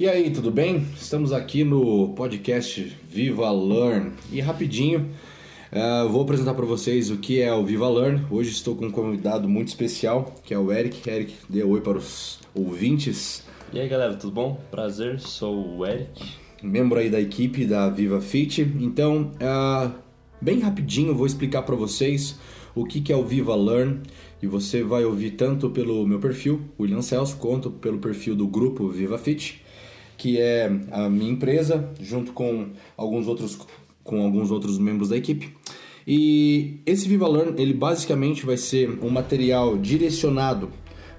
E aí, tudo bem? Estamos aqui no podcast Viva Learn. E rapidinho, uh, vou apresentar para vocês o que é o Viva Learn. Hoje estou com um convidado muito especial, que é o Eric. Eric, dê oi para os ouvintes. E aí, galera, tudo bom? Prazer, sou o Eric. Membro aí da equipe da Viva Fit. Então, uh, bem rapidinho, vou explicar para vocês o que, que é o Viva Learn e você vai ouvir tanto pelo meu perfil, William Celso, quanto pelo perfil do grupo Viva Fit, que é a minha empresa, junto com alguns outros, com alguns outros membros da equipe. E esse Viva Learn, ele basicamente vai ser um material direcionado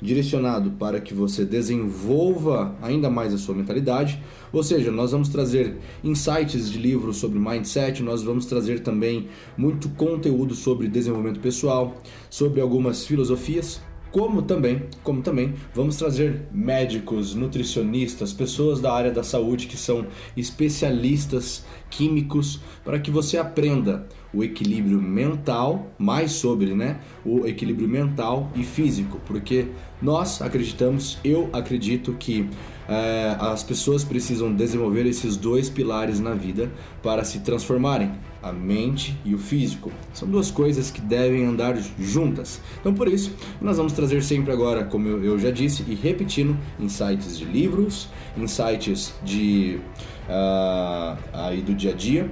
direcionado para que você desenvolva ainda mais a sua mentalidade. Ou seja, nós vamos trazer insights de livros sobre mindset, nós vamos trazer também muito conteúdo sobre desenvolvimento pessoal, sobre algumas filosofias, como também, como também vamos trazer médicos, nutricionistas, pessoas da área da saúde que são especialistas químicos para que você aprenda o equilíbrio mental, mais sobre, né, o equilíbrio mental e físico, porque nós acreditamos, eu acredito que é, as pessoas precisam desenvolver esses dois pilares na vida para se transformarem, a mente e o físico. São duas coisas que devem andar juntas. Então, por isso, nós vamos trazer sempre agora, como eu já disse e repetindo, insights de livros, insights de uh, aí do dia a dia,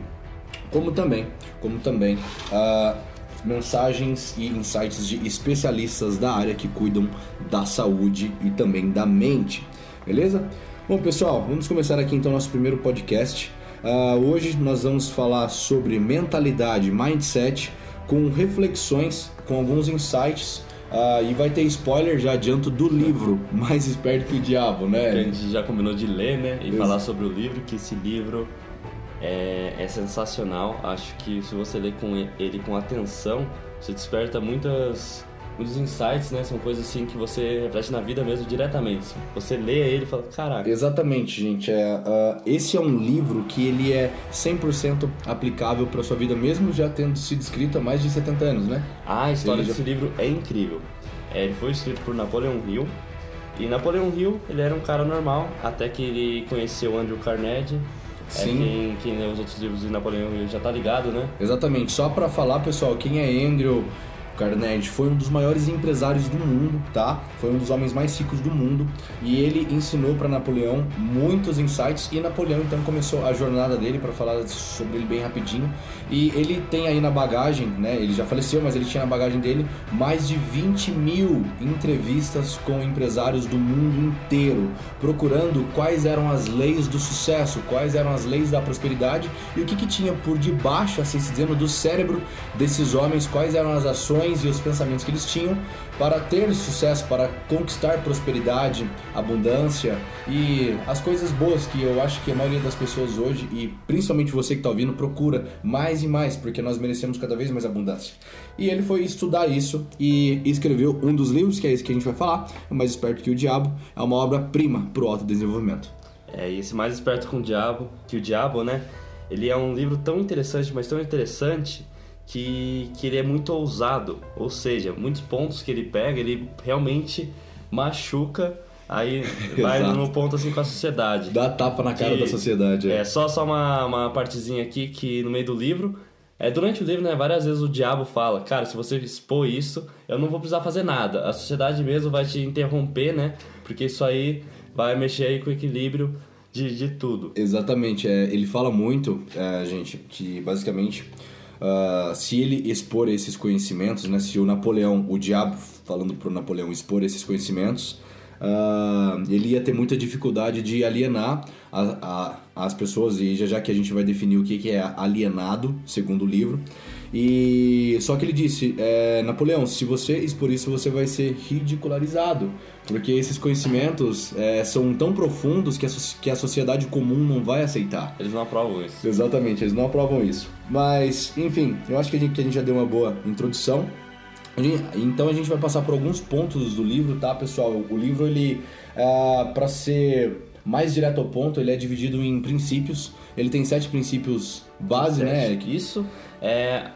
como também, como também uh, mensagens e insights de especialistas da área que cuidam da saúde e também da mente. Beleza? Bom, pessoal, vamos começar aqui então nosso primeiro podcast. Uh, hoje nós vamos falar sobre mentalidade, mindset, com reflexões, com alguns insights Uh, e vai ter spoiler, já adianto, do livro Mais Esperto que o Diabo, né? Que a gente já combinou de ler, né? E falar sobre o livro, que esse livro é, é, sensacional. Acho que se você ler com ele com atenção, você desperta muitas muitos insights, né? São coisas assim que você reflete na vida mesmo diretamente. Você lê ele e fala, caraca. Exatamente, gente. É, uh, esse é um livro que ele é 100% aplicável para sua vida, mesmo já tendo sido escrito há mais de 70 anos, né? Ah, a história desse já... livro é incrível. É, ele foi escrito por Napoleão Hill. E Napoleão Hill, ele era um cara normal, até que ele conheceu Andrew Carnegie, é, Sim. É, quem, quem lê os outros livros de Napoleão Hill já tá ligado, né? Exatamente. Só para falar, pessoal, quem é Andrew Carnegie foi um dos maiores empresários do mundo, tá? Foi um dos homens mais ricos do mundo e ele ensinou para Napoleão muitos insights e Napoleão então começou a jornada dele para falar sobre ele bem rapidinho. E ele tem aí na bagagem, né? Ele já faleceu, mas ele tinha na bagagem dele mais de 20 mil entrevistas com empresários do mundo inteiro, procurando quais eram as leis do sucesso, quais eram as leis da prosperidade e o que, que tinha por debaixo, assim se dizendo, do cérebro desses homens, quais eram as ações e os pensamentos que eles tinham para ter sucesso, para conquistar prosperidade, abundância e as coisas boas que eu acho que a maioria das pessoas hoje, e principalmente você que está ouvindo, procura mais e mais, porque nós merecemos cada vez mais abundância. E ele foi estudar isso e escreveu um dos livros, que é esse que a gente vai falar, Mais Esperto que o Diabo, é uma obra-prima para o autodesenvolvimento. É, esse Mais Esperto com o Diabo, que o Diabo, né? Ele é um livro tão interessante, mas tão interessante que, que ele é muito ousado, ou seja, muitos pontos que ele pega, ele realmente machuca, aí vai no ponto assim com a sociedade. Dá tapa na cara que, da sociedade. É, é só, só uma, uma partezinha aqui que no meio do livro é, durante o livro, né, várias vezes o diabo fala, cara, se você expor isso, eu não vou precisar fazer nada. A sociedade mesmo vai te interromper, né? Porque isso aí vai mexer aí com o equilíbrio de, de tudo. Exatamente. É, ele fala muito, é, gente, que basicamente uh, se ele expor esses conhecimentos, né, se o Napoleão, o diabo falando para o Napoleão expor esses conhecimentos, uh, ele ia ter muita dificuldade de alienar a, a, as pessoas, e já já que a gente vai definir o que, que é alienado, segundo o livro, e só que ele disse, é, Napoleão, se você expor isso, você vai ser ridicularizado, porque esses conhecimentos é, são tão profundos que a, que a sociedade comum não vai aceitar. Eles não aprovam isso. Exatamente, eles não aprovam isso. Mas, enfim, eu acho que a gente, que a gente já deu uma boa introdução. Então a gente vai passar por alguns pontos do livro, tá, pessoal? O livro ele, é, para ser mais direto ao ponto, ele é dividido em princípios. Ele tem sete princípios base, né? Isso é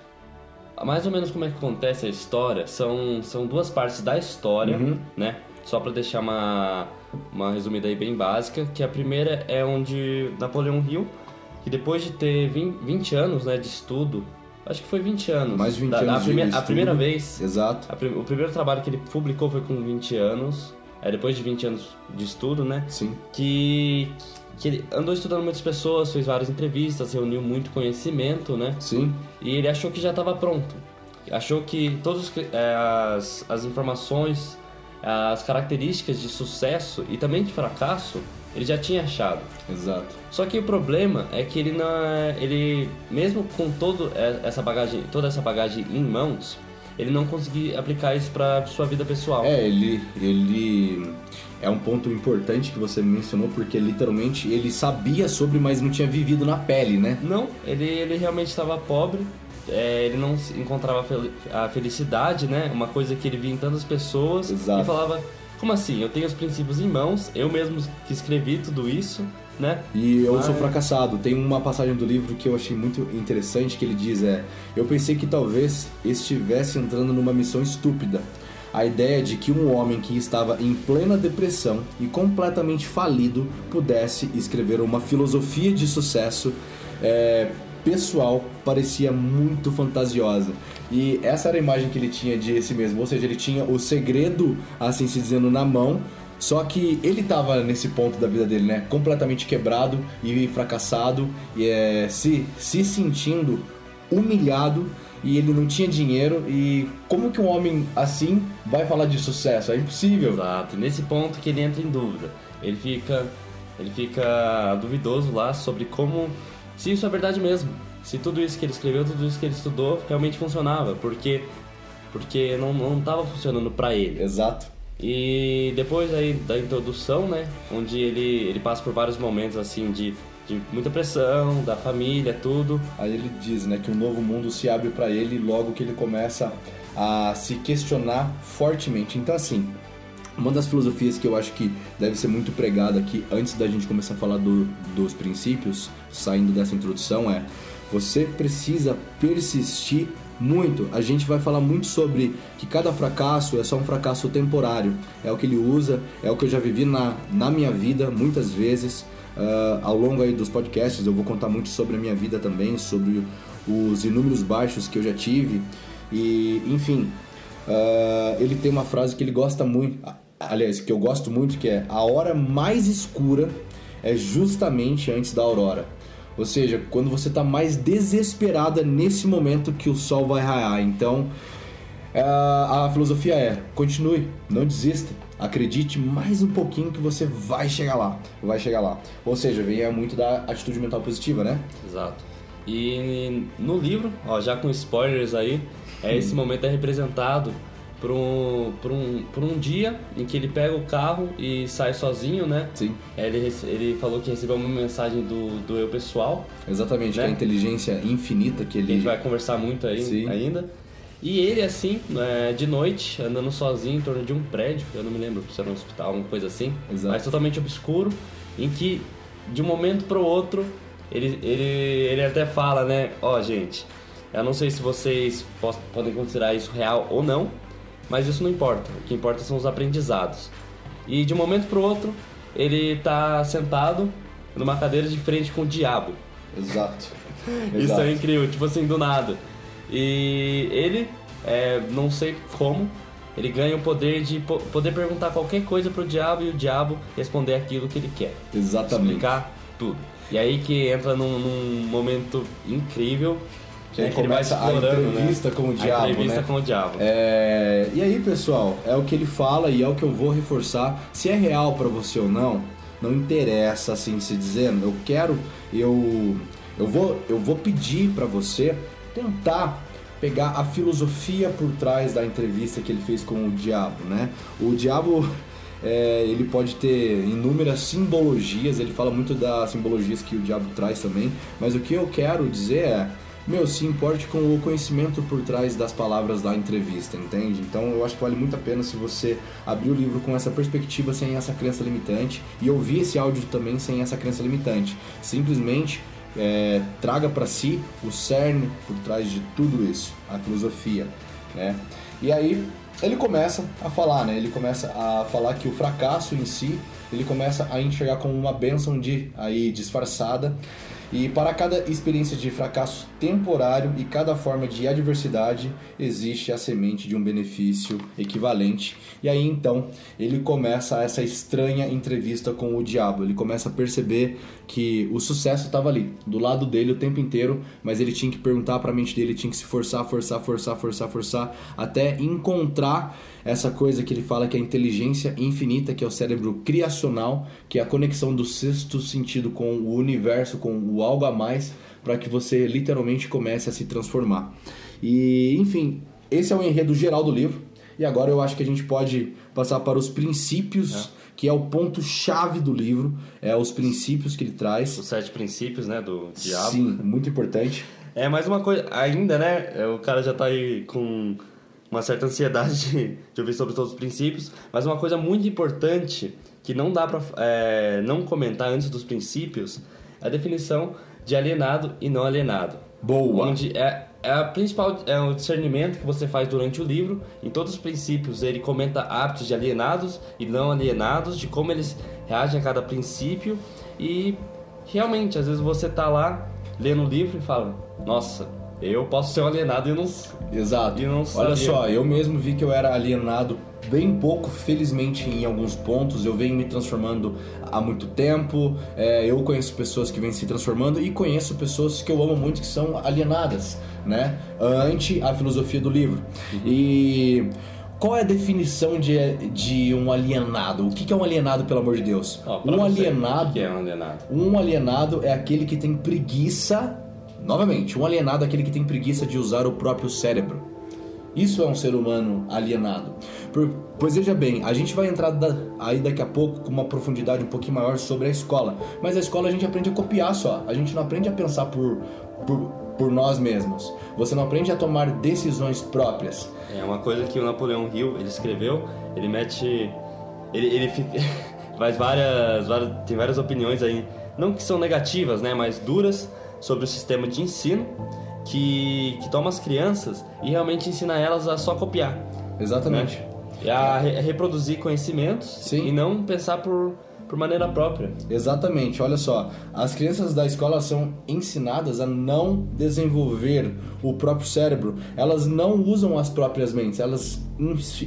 mais ou menos como é que acontece a história, são, são duas partes da história, uhum. né? Só para deixar uma, uma resumida aí bem básica, que a primeira é onde Napoleão Hill, que depois de ter 20 anos né, de estudo, acho que foi 20 anos. Mais 20 da, anos a, estudo. a primeira vez. Exato. A, o primeiro trabalho que ele publicou foi com 20 anos, é depois de 20 anos de estudo, né? Sim. Que, que ele andou estudando muitas pessoas, fez várias entrevistas, reuniu muito conhecimento, né? Sim. E ele achou que já estava pronto. Achou que todas é, as, as informações, as características de sucesso e também de fracasso, ele já tinha achado. Exato. Só que o problema é que ele não é, ele mesmo com todo essa bagagem, toda essa bagagem em mãos, ele não conseguia aplicar isso para sua vida pessoal. É, ele ele é um ponto importante que você mencionou porque literalmente ele sabia sobre, mas não tinha vivido na pele, né? Não, ele ele realmente estava pobre. É, ele não encontrava a felicidade, né? Uma coisa que ele via em tantas pessoas Exato. e falava: como assim? Eu tenho os princípios em mãos, eu mesmo que escrevi tudo isso, né? E eu sou fracassado. Tem uma passagem do livro que eu achei muito interessante que ele diz é: eu pensei que talvez estivesse entrando numa missão estúpida. A ideia de que um homem que estava em plena depressão e completamente falido pudesse escrever uma filosofia de sucesso é, pessoal parecia muito fantasiosa. E essa era a imagem que ele tinha de si mesmo, ou seja, ele tinha o segredo, assim se dizendo, na mão, só que ele estava nesse ponto da vida dele, né? Completamente quebrado e fracassado, e é, se, se sentindo humilhado e ele não tinha dinheiro. E como que um homem assim vai falar de sucesso? É impossível. Exato. Nesse ponto que ele entra em dúvida. Ele fica, ele fica duvidoso lá sobre como se isso é verdade mesmo. Se tudo isso que ele escreveu, tudo isso que ele estudou realmente funcionava, porque porque não não estava funcionando para ele. Exato. E depois aí da introdução, né, onde ele ele passa por vários momentos assim de de muita pressão da família, tudo. Aí ele diz, né, que um novo mundo se abre para ele logo que ele começa a se questionar fortemente. Então assim, uma das filosofias que eu acho que deve ser muito pregada aqui antes da gente começar a falar do- dos princípios, saindo dessa introdução, é você precisa persistir muito. A gente vai falar muito sobre que cada fracasso é só um fracasso temporário. É o que ele usa, é o que eu já vivi na, na minha vida muitas vezes. Ah, ao longo aí dos podcasts eu vou contar muito sobre a minha vida também, sobre os inúmeros baixos que eu já tive. E, enfim, ah, ele tem uma frase que ele gosta muito, aliás, que eu gosto muito, que é a hora mais escura é justamente antes da aurora. Ou seja, quando você está mais desesperada nesse momento que o sol vai raiar. Então, a, a filosofia é: continue, não desista, acredite mais um pouquinho que você vai chegar lá, vai chegar lá. Ou seja, venha muito da atitude mental positiva, né? Exato. E no livro, ó, já com spoilers aí, é esse momento é representado por um, um, um dia em que ele pega o carro e sai sozinho, né? Sim, Ele, rece- ele falou que recebeu uma mensagem do, do eu pessoal, exatamente. Né? Que é a inteligência infinita que que a ele gente vai conversar muito aí Sim. ainda. E ele, assim, é, de noite, andando sozinho em torno de um prédio, eu não me lembro se era um hospital, alguma coisa assim, Exato. mas totalmente obscuro, em que de um momento pro outro ele, ele, ele até fala, né? Ó, gente, eu não sei se vocês podem considerar isso real ou não, mas isso não importa. O que importa são os aprendizados. E de um momento pro outro, ele tá sentado numa cadeira de frente com o diabo. Exato. Isso Exato. é incrível, tipo assim, do nada. E ele, é, não sei como, ele ganha o poder de po- poder perguntar qualquer coisa pro diabo e o diabo responder aquilo que ele quer. Exatamente. Explicar tudo. E aí que entra num, num momento incrível. Que né, aí que ele vai começa a explorando, entrevista né? com o A diabo, entrevista né? com o diabo. É, e aí, pessoal, é o que ele fala e é o que eu vou reforçar. Se é real pra você ou não, não interessa assim se dizendo. Eu quero, eu, eu vou, eu vou pedir pra você tentar pegar a filosofia por trás da entrevista que ele fez com o diabo, né? O diabo é, ele pode ter inúmeras simbologias, ele fala muito das simbologias que o diabo traz também, mas o que eu quero dizer é, meu, se importe com o conhecimento por trás das palavras da entrevista, entende? Então eu acho que vale muito a pena se você abrir o livro com essa perspectiva sem essa crença limitante e ouvir esse áudio também sem essa crença limitante. Simplesmente é, traga para si o cerne por trás de tudo isso, a filosofia, né? E aí ele começa a falar, né? Ele começa a falar que o fracasso em si ele começa a enxergar como uma bênção de aí disfarçada e para cada experiência de fracasso temporário e cada forma de adversidade, existe a semente de um benefício equivalente. E aí então ele começa essa estranha entrevista com o diabo. Ele começa a perceber que o sucesso estava ali, do lado dele o tempo inteiro, mas ele tinha que perguntar para a mente dele, tinha que se forçar, forçar, forçar, forçar, forçar, até encontrar essa coisa que ele fala que é a inteligência infinita, que é o cérebro criacional, que é a conexão do sexto sentido com o universo, com o algo a mais, para que você literalmente comece a se transformar. E, enfim, esse é o enredo geral do livro. E agora eu acho que a gente pode passar para os princípios, é. que é o ponto chave do livro, é os princípios que ele traz. Os sete princípios, né, do diabo. Sim, muito importante. É, mais uma coisa, ainda, né, o cara já tá aí com uma certa ansiedade de, de ouvir sobre todos os princípios, mas uma coisa muito importante que não dá para é, não comentar antes dos princípios é a definição de alienado e não alienado. Boa! Onde é, é a principal é o discernimento que você faz durante o livro. Em todos os princípios ele comenta hábitos de alienados e não alienados, de como eles reagem a cada princípio e realmente às vezes você tá lá lendo o livro e fala: "Nossa, eu posso ser um alienado e não. Exato. E não Olha só, eu mesmo vi que eu era alienado bem pouco, felizmente em alguns pontos. Eu venho me transformando há muito tempo. É, eu conheço pessoas que vêm se transformando e conheço pessoas que eu amo muito que são alienadas, né? Ante a filosofia do livro. Uhum. E qual é a definição de, de um alienado? O que é um alienado, pelo amor de Deus? Um alienado. O que é um alienado? Um alienado é aquele que tem preguiça Novamente, um alienado é aquele que tem preguiça de usar o próprio cérebro. Isso é um ser humano alienado. Por, pois veja bem, a gente vai entrar da, aí daqui a pouco com uma profundidade um pouquinho maior sobre a escola. Mas a escola a gente aprende a copiar só. A gente não aprende a pensar por, por, por nós mesmos. Você não aprende a tomar decisões próprias. É uma coisa que o Napoleão Hill ele escreveu. Ele mete, ele, ele faz várias, várias, tem várias opiniões aí, não que são negativas, né, mas duras sobre o sistema de ensino que, que toma as crianças e realmente ensina elas a só copiar. Exatamente. Né? A re reproduzir conhecimentos Sim. e não pensar por, por maneira própria. Exatamente, olha só, as crianças da escola são ensinadas a não desenvolver o próprio cérebro, elas não usam as próprias mentes, elas,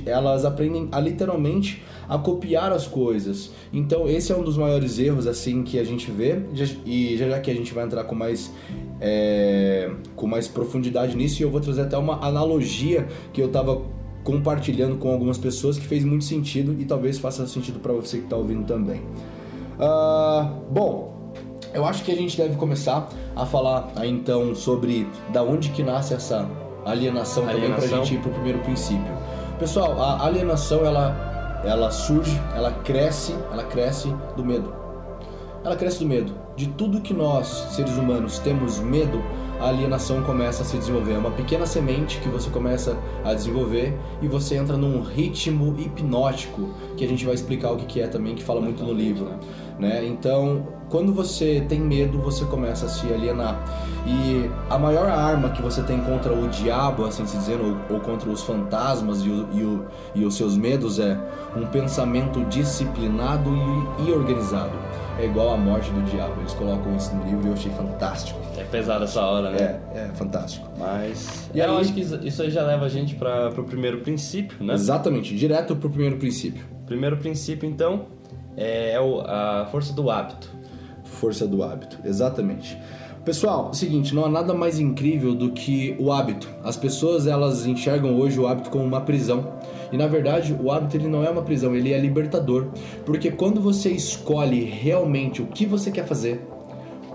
elas aprendem a literalmente a copiar as coisas. Então esse é um dos maiores erros assim que a gente vê e já já que a gente vai entrar com mais é, com mais profundidade nisso, e eu vou trazer até uma analogia que eu estava compartilhando com algumas pessoas que fez muito sentido e talvez faça sentido para você que está ouvindo também. Uh, bom, eu acho que a gente deve começar a falar então sobre da onde que nasce essa alienação, alienação. também para a gente ir para o primeiro princípio. Pessoal, a alienação ela ela surge, ela cresce, ela cresce do medo. Ela cresce do medo. De tudo que nós, seres humanos, temos medo, a alienação começa a se desenvolver. É uma pequena semente que você começa a desenvolver e você entra num ritmo hipnótico, que a gente vai explicar o que é também, que fala muito no livro. Né? Então, quando você tem medo, você começa a se alienar. E a maior arma que você tem contra o diabo, assim se dizendo, ou, ou contra os fantasmas e, o, e, o, e, os seus medos é um pensamento disciplinado e, e organizado. É igual a morte do diabo. Eles colocam isso no livro e eu achei fantástico. É pesado essa hora, né? É, é fantástico. Mas e eu aí... acho que isso aí já leva a gente para o primeiro princípio, né? Exatamente, direto para o primeiro princípio. Primeiro princípio, então, é a força do hábito. Força do hábito, exatamente. Pessoal, seguinte, não há nada mais incrível do que o hábito. As pessoas elas enxergam hoje o hábito como uma prisão. E na verdade, o hábito ele não é uma prisão, ele é libertador. Porque quando você escolhe realmente o que você quer fazer,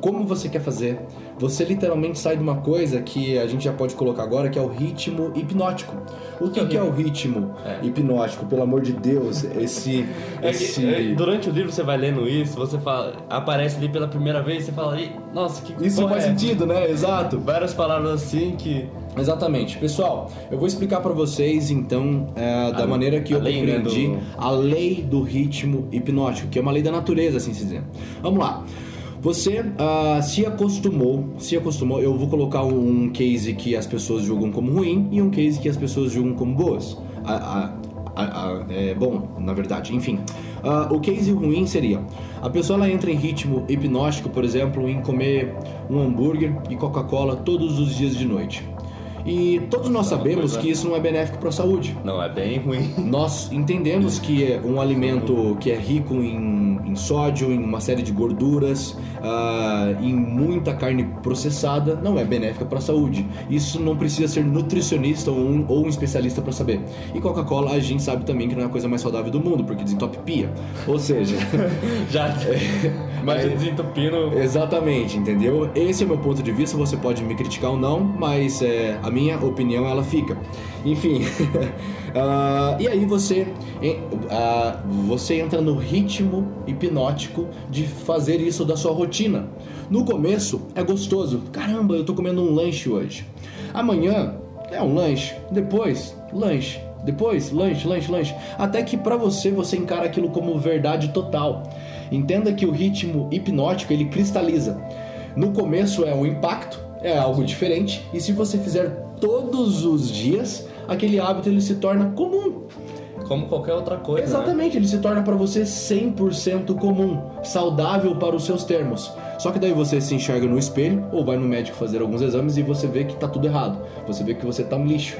como você quer fazer, você literalmente sai de uma coisa que a gente já pode colocar agora, que é o ritmo hipnótico. O que, que é o ritmo é. hipnótico? Pelo amor de Deus, esse, é esse... É, durante o livro você vai lendo isso, você fala, aparece ali pela primeira vez, você fala, nossa, que Isso faz é? sentido, né? Exato. Várias palavras assim que Exatamente. Pessoal, eu vou explicar para vocês então é, da a, maneira que eu compreendi né, do... a lei do ritmo hipnótico, que é uma lei da natureza, assim se dizer. Vamos lá. Você uh, se acostumou, se acostumou. Eu vou colocar um case que as pessoas julgam como ruim e um case que as pessoas julgam como boas. A, a, a, é bom, na verdade. Enfim, Uh, o case ruim seria a pessoa ela entra em ritmo hipnótico, por exemplo, em comer um hambúrguer e Coca-Cola todos os dias de noite. E todos nós sabemos que isso não é benéfico para a saúde. Não, é bem ruim. Nós entendemos que é um alimento que é rico em, em sódio, em uma série de gorduras, uh, em muita carne processada, não é benéfica para a saúde. Isso não precisa ser nutricionista ou um, ou um especialista para saber. E Coca-Cola a gente sabe também que não é a coisa mais saudável do mundo, porque desentopia. Ou seja, já imagina é, desentupindo. Exatamente, entendeu? Esse é o meu ponto de vista. Você pode me criticar ou não, mas é, a minha opinião ela fica. Enfim, uh, e aí você, uh, você entra no ritmo hipnótico de fazer isso da sua rotina. No começo é gostoso, caramba, eu tô comendo um lanche hoje. Amanhã é um lanche, depois lanche, depois lanche, lanche, lanche, até que para você você encara aquilo como verdade total. Entenda que o ritmo hipnótico ele cristaliza. No começo é um impacto, é algo diferente, e se você fizer todos os dias, aquele hábito ele se torna comum. Como qualquer outra coisa. Né? Exatamente, né? ele se torna para você 100% comum, saudável para os seus termos. Só que daí você se enxerga no espelho ou vai no médico fazer alguns exames e você vê que tá tudo errado. Você vê que você tá um lixo.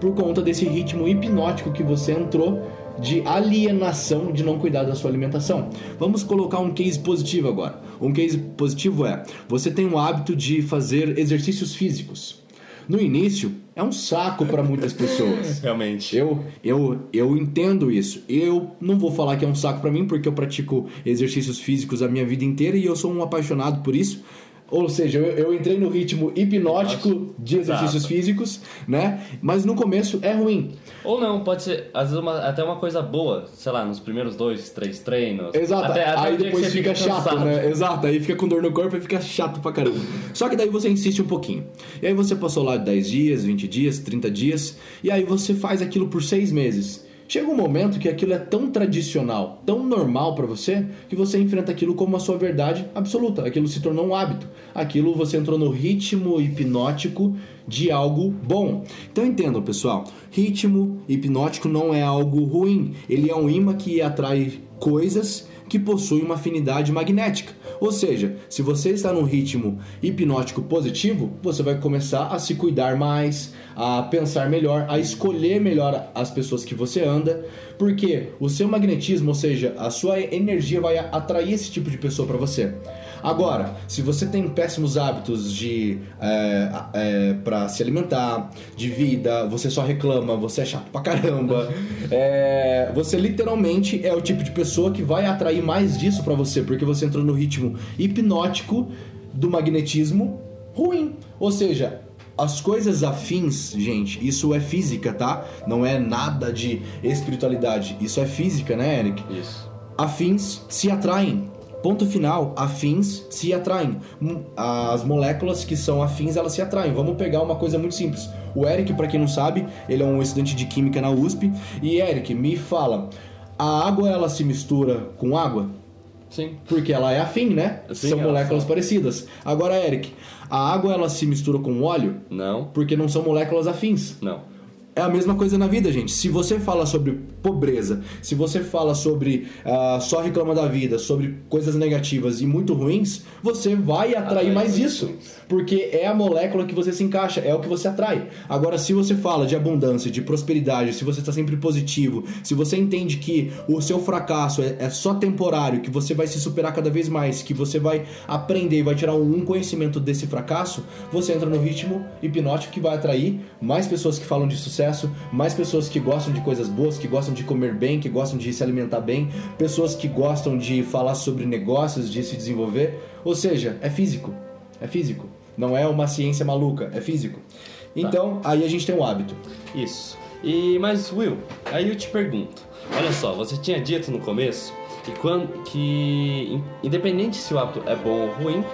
Por conta desse ritmo hipnótico que você entrou de alienação de não cuidar da sua alimentação. Vamos colocar um case positivo agora. Um case positivo é: você tem o hábito de fazer exercícios físicos. No início, é um saco para muitas pessoas. Realmente. Eu, eu, eu entendo isso. Eu não vou falar que é um saco para mim, porque eu pratico exercícios físicos a minha vida inteira e eu sou um apaixonado por isso. Ou seja, eu, eu entrei no ritmo hipnótico de exercícios exato. físicos, né? Mas no começo é ruim. Ou não, pode ser, às vezes, uma, até uma coisa boa, sei lá, nos primeiros dois, três treinos. Exato, até, até aí depois fica, fica chato, né? Exato, aí fica com dor no corpo e fica chato pra caramba. Só que daí você insiste um pouquinho. E aí você passou lá 10 dias, 20 dias, 30 dias, e aí você faz aquilo por 6 meses. Chega um momento que aquilo é tão tradicional, tão normal para você, que você enfrenta aquilo como a sua verdade absoluta. Aquilo se tornou um hábito. Aquilo você entrou no ritmo hipnótico de algo bom. Então entendam, pessoal, ritmo hipnótico não é algo ruim. Ele é um imã que atrai coisas que possuem uma afinidade magnética. Ou seja, se você está num ritmo hipnótico positivo, você vai começar a se cuidar mais, a pensar melhor, a escolher melhor as pessoas que você anda, porque o seu magnetismo, ou seja, a sua energia vai atrair esse tipo de pessoa para você. Agora, se você tem péssimos hábitos de é, é, para se alimentar, de vida, você só reclama, você é chato pra caramba, é, você literalmente é o tipo de pessoa que vai atrair mais disso para você, porque você entrou no ritmo hipnótico do magnetismo ruim. Ou seja, as coisas afins, gente, isso é física, tá? Não é nada de espiritualidade. Isso é física, né, Eric? Isso. Afins se atraem. Ponto final, afins se atraem. Hum, as moléculas que são afins, elas se atraem. Vamos pegar uma coisa muito simples. O Eric, para quem não sabe, ele é um estudante de química na USP. E Eric, me fala, a água ela se mistura com água? Sim. Porque ela é afim, né? Sim, São moléculas parecidas. Agora, Eric, a água ela se mistura com óleo? Não. Porque não são moléculas afins. Não. É a mesma coisa na vida, gente. Se você fala sobre pobreza, se você fala sobre uh, só reclama da vida, sobre coisas negativas e muito ruins, você vai atrair mais isso. Porque é a molécula que você se encaixa, é o que você atrai. Agora, se você fala de abundância, de prosperidade, se você está sempre positivo, se você entende que o seu fracasso é, é, só temporário, que você vai se superar cada vez mais, que você vai aprender e vai tirar um conhecimento desse fracasso, você entra no ritmo hipnótico que vai atrair mais pessoas que falam de sucesso, mais pessoas que gostam de coisas boas, que gostam de comer bem, que gostam de se alimentar bem, pessoas que gostam de falar sobre negócios, de se desenvolver. Ou seja, é físico. É físico. Não é uma ciência maluca, é físico. Então, tá. aí a gente tem um hábito. Isso. E mas Will, aí eu te pergunto. Olha só, você tinha dito no começo que quando que independente se o hábito é bom ou ruim,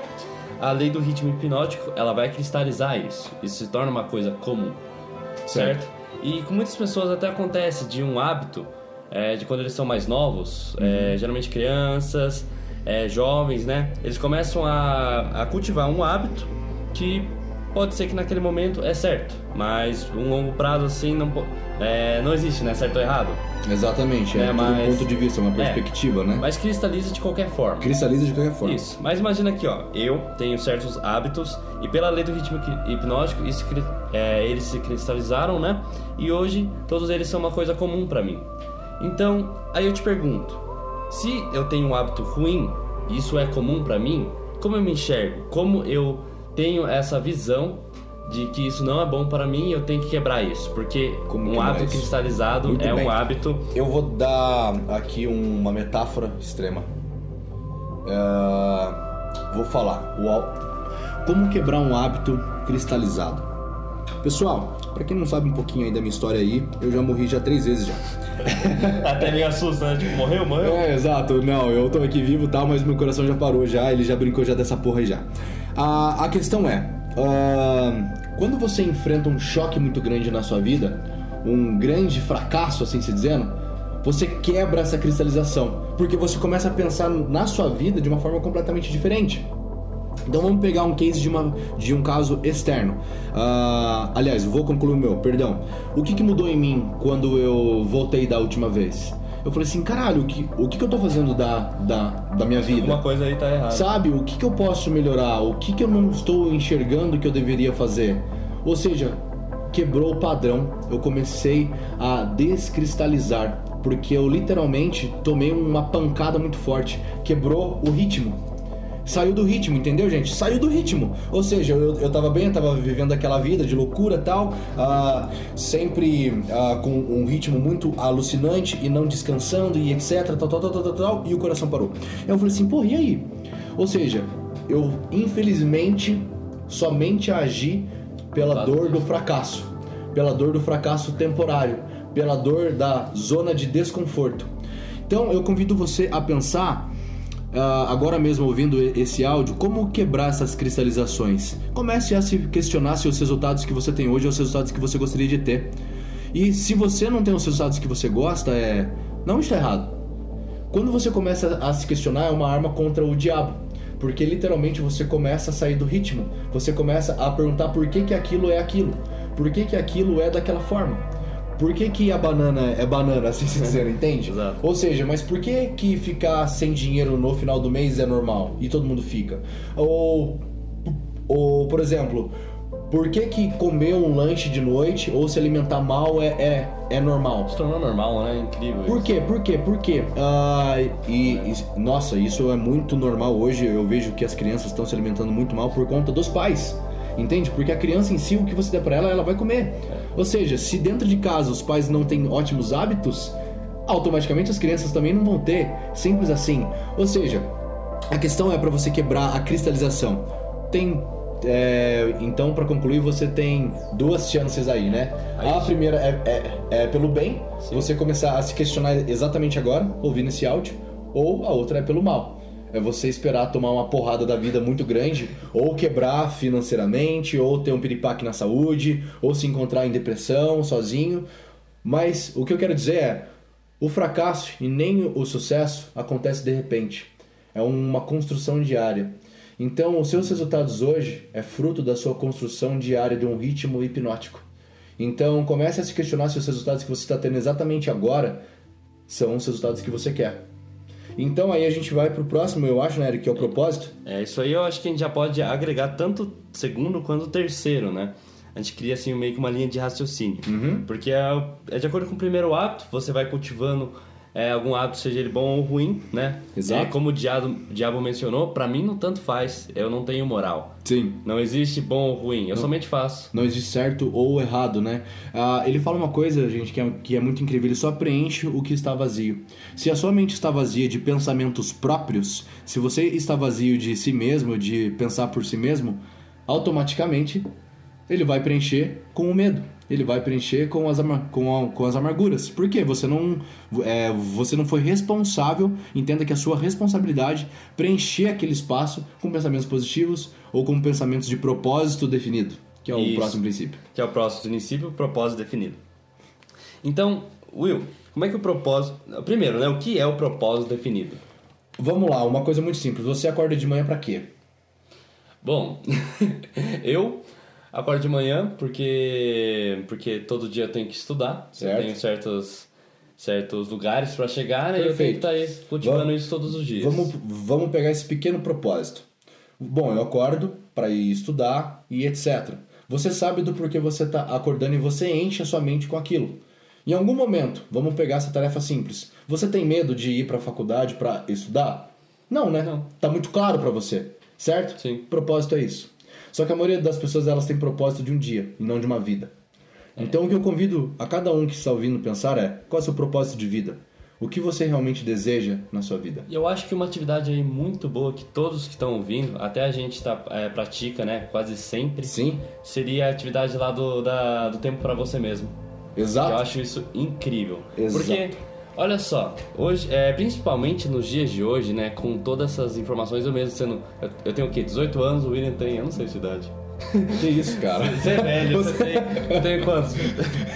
a lei do ritmo hipnótico, ela vai cristalizar isso. Isso se torna uma coisa comum. Certo? certo? E com muitas pessoas até acontece de um hábito é, de quando eles são mais novos, é, uhum. é, geralmente crianças, é, jovens, né? Eles começam a, a cultivar um hábito que pode ser que naquele momento é certo, mas um longo prazo assim não, é, não existe, né? Certo ou errado. Exatamente, é, é mas... um ponto de vista, uma é. perspectiva, é, né? Mas cristaliza de qualquer forma. Cristaliza de qualquer forma. Isso. Mas imagina aqui, ó, eu tenho certos hábitos e pela lei do ritmo hipnótico, isso, é, eles se cristalizaram, né? E hoje todos eles são uma coisa comum para mim. Então, aí eu te pergunto, se eu tenho um hábito ruim, isso é comum para mim? Como eu me enxergo? Como eu tenho essa visão de que isso não é bom para mim e eu tenho que quebrar isso? Porque Como um hábito cristalizado Muito é bem. um hábito. Eu vou dar aqui uma metáfora extrema. Uh, vou falar. Como quebrar um hábito cristalizado? Pessoal, para quem não sabe um pouquinho aí da minha história aí, eu já morri já três vezes já. Até me assusta, né? Tipo, morreu, morreu? É, exato. Não, eu tô aqui vivo e tal, mas meu coração já parou já, ele já brincou já dessa porra aí já. A, a questão é, uh, quando você enfrenta um choque muito grande na sua vida, um grande fracasso, assim se dizendo, você quebra essa cristalização, porque você começa a pensar na sua vida de uma forma completamente diferente. Então vamos pegar um case de, uma, de um caso externo. Uh, aliás, vou concluir o meu, perdão. O que, que, mudou em mim quando eu voltei da última vez? Eu falei assim, caralho, o que, o que, que eu tô fazendo da, da, da minha vida? Alguma coisa aí tá errada. Sabe, o que, que eu posso melhorar? O que, que eu não estou enxergando que eu deveria fazer? Ou seja, quebrou o padrão. Eu comecei a descristalizar. Porque eu literalmente tomei uma pancada muito forte. Quebrou o ritmo saiu do ritmo, entendeu, gente? Saiu do ritmo. Ou seja, eu, eu tava bem, eu tava vivendo aquela vida de loucura tal, uh, sempre uh, com um ritmo muito alucinante e não descansando e etc, tal, tal, tal, tal, tal, tal e o coração parou. Eu falei assim, pô, e aí? Ou seja, eu infelizmente somente agi pela dor do fracasso, pela dor do fracasso temporário, pela dor da zona de desconforto. Então eu convido você a pensar agora mesmo ouvindo esse áudio, como quebrar essas cristalizações? Comece a se questionar se os resultados que você tem hoje são os resultados que você gostaria de ter. E se você não tem os resultados que você gosta, é não está errado. Quando você começa a se questionar, é uma arma contra o diabo. Porque literalmente você começa a sair do ritmo. Você começa a perguntar por que, que aquilo é aquilo. Por que, que aquilo é daquela forma. Por que, que a banana é banana, assim se dizer, entende? Exato. Ou seja, mas por que, que ficar sem dinheiro no final do mês é normal e todo mundo fica? Ou, ou por exemplo, por que, que comer um lanche de noite ou se alimentar mal é, é, é normal? Se tornou normal, né? Incrível. Por quê? Por quê? Por quê? Ah, e, e, nossa, isso é muito normal hoje. Eu vejo que as crianças estão se alimentando muito mal por conta dos pais. Entende? Porque a criança em si, o que você der para ela, ela vai comer. Ou seja, se dentro de casa os pais não têm ótimos hábitos, automaticamente as crianças também não vão ter. Simples assim. Ou seja, a questão é para você quebrar a cristalização. Tem é, então, para concluir, você tem duas chances aí, né? Aí, a primeira é, é, é pelo bem, sim. você começar a se questionar exatamente agora, ouvindo esse áudio, ou a outra é pelo mal é você esperar tomar uma porrada da vida muito grande, ou quebrar financeiramente, ou ter um piripaque na saúde, ou se encontrar em depressão, sozinho. Mas o que eu quero dizer é, o fracasso e nem o sucesso acontece de repente. É uma construção diária. Então, os seus resultados hoje é fruto da sua construção diária de um ritmo hipnótico. Então, comece a se questionar se os resultados que você está tendo exatamente agora são os resultados que você quer. Então aí a gente vai pro próximo, eu acho, né, Eric, que é o propósito. É, isso aí eu acho que a gente já pode agregar tanto segundo quanto o terceiro, né? A gente cria assim meio que uma linha de raciocínio. Uhum. Porque é, é de acordo com o primeiro hábito, você vai cultivando é, algum hábito, seja ele bom ou ruim, né? Exato. É, como o diabo, o diabo mencionou, para mim não tanto faz. Eu não tenho moral. Sim. Não existe bom ou ruim, eu não, somente faço. Não existe certo ou errado, né? Ah, ele fala uma coisa, gente, que é, que é muito incrível. Ele só preenche o que está vazio. Se a sua mente está vazia de pensamentos próprios, se você está vazio de si mesmo, de pensar por si mesmo, automaticamente ele vai preencher com o medo ele vai preencher com as, com, a, com as amarguras. Por quê? Você não, é, você não foi responsável, entenda que a sua responsabilidade preencher aquele espaço com pensamentos positivos ou com pensamentos de propósito definido, que é o Isso, próximo princípio. Que é o próximo princípio, propósito definido. Então, Will, como é que o propósito... Primeiro, né, o que é o propósito definido? Vamos lá, uma coisa muito simples. Você acorda de manhã para quê? Bom, eu Acordo de manhã porque porque todo dia eu tenho que estudar. Certo. Eu tenho certos certos lugares para chegar né? e eu tenho que estar aí cultivando Vamos- isso todos os dias. Vamos, vamos pegar esse pequeno propósito. Bom, eu acordo para ir estudar e etc. Você sabe do porquê você está acordando e você enche a sua mente com aquilo. Em algum momento, vamos pegar essa tarefa simples. Você tem medo de ir para a faculdade para estudar? Não, né? Não. Tá muito claro para você, certo? Sim. Propósito é isso. Só que a maioria das pessoas elas têm propósito de um dia e não de uma vida. Então o que eu convido a cada um que está ouvindo pensar é: qual é o seu propósito de vida? O que você realmente deseja na sua vida? E eu acho que uma atividade aí muito boa que todos que estão ouvindo, até a gente tá, é, pratica, né, quase sempre, Sim, seria a atividade lá do, da, do tempo para você mesmo. exato. Eu acho isso incrível. Exato. Porque, olha só, hoje, é, principalmente nos dias de hoje, né, com todas essas informações, eu mesmo sendo. Eu, eu tenho o quê? 18 anos, o William tem, eu não sei a idade. Que isso, cara? Você é velho, você tem. Eu tenho quantos?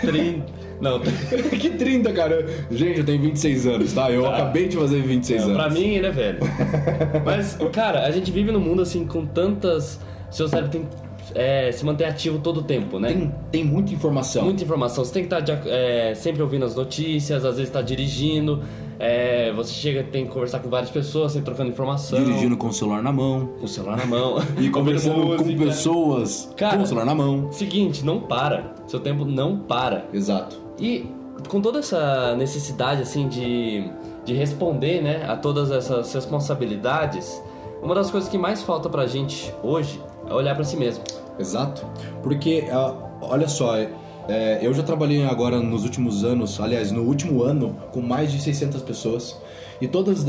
30. Não, que 30, cara? Gente, eu tenho 26 anos, tá? Eu acabei de fazer 26 anos. pra mim ele é velho. Mas, cara, a gente vive num mundo assim com tantas. Seu cérebro tem é, se manter ativo todo o tempo, né? Tem, tem muita informação. Muita informação. Você tem que estar de ac- é, sempre ouvindo as notícias, às vezes está dirigindo. é, você chega tem que conversar com várias pessoas, sempre trocando informação. Dirigindo com o celular na mão. Com o celular na mão. E conversando com pessoas Cara, com o celular na mão. Seguinte, não para. Seu tempo não para. Exato. E com toda essa necessidade assim de, de responder né, a todas essas responsabilidades, uma das coisas que mais falta pra gente hoje é olhar pra si mesmo. Exato. Porque, ah, olha só, é, eu já trabalhei agora nos últimos anos, aliás, no último ano, com mais de 600 pessoas. E todas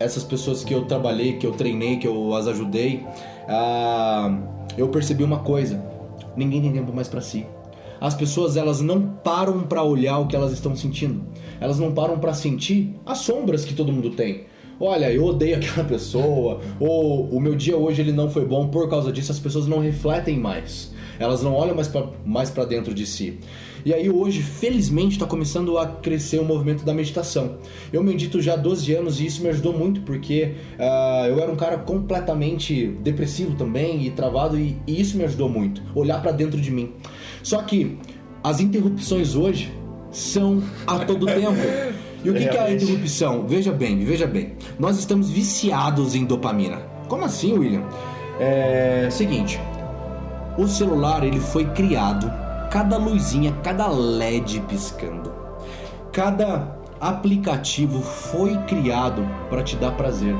essas pessoas que eu trabalhei, que eu treinei, que eu as ajudei, ah, eu percebi uma coisa: ninguém tem tempo mais pra si. As pessoas elas não param pra olhar o que elas estão sentindo. Elas não param pra sentir as sombras que todo mundo tem. Olha, eu odeio aquela pessoa, ou o meu dia hoje ele não foi bom por causa disso, as pessoas não refletem mais. Elas não olham mais pra, mais para dentro de si. E aí hoje, felizmente, está começando a crescer o movimento da meditação. Eu medito já há 12 anos e isso me ajudou muito, porque ah, eu era um cara completamente depressivo também e travado, e, e isso me ajudou muito. Olhar para dentro de mim. Só que as interrupções hoje são a todo tempo. E o que, que é a interrupção? Veja bem, veja bem. Nós estamos viciados em dopamina. Como assim, William? É seguinte, o celular ele foi criado, cada luzinha, cada LED piscando, cada aplicativo foi criado para te dar prazer.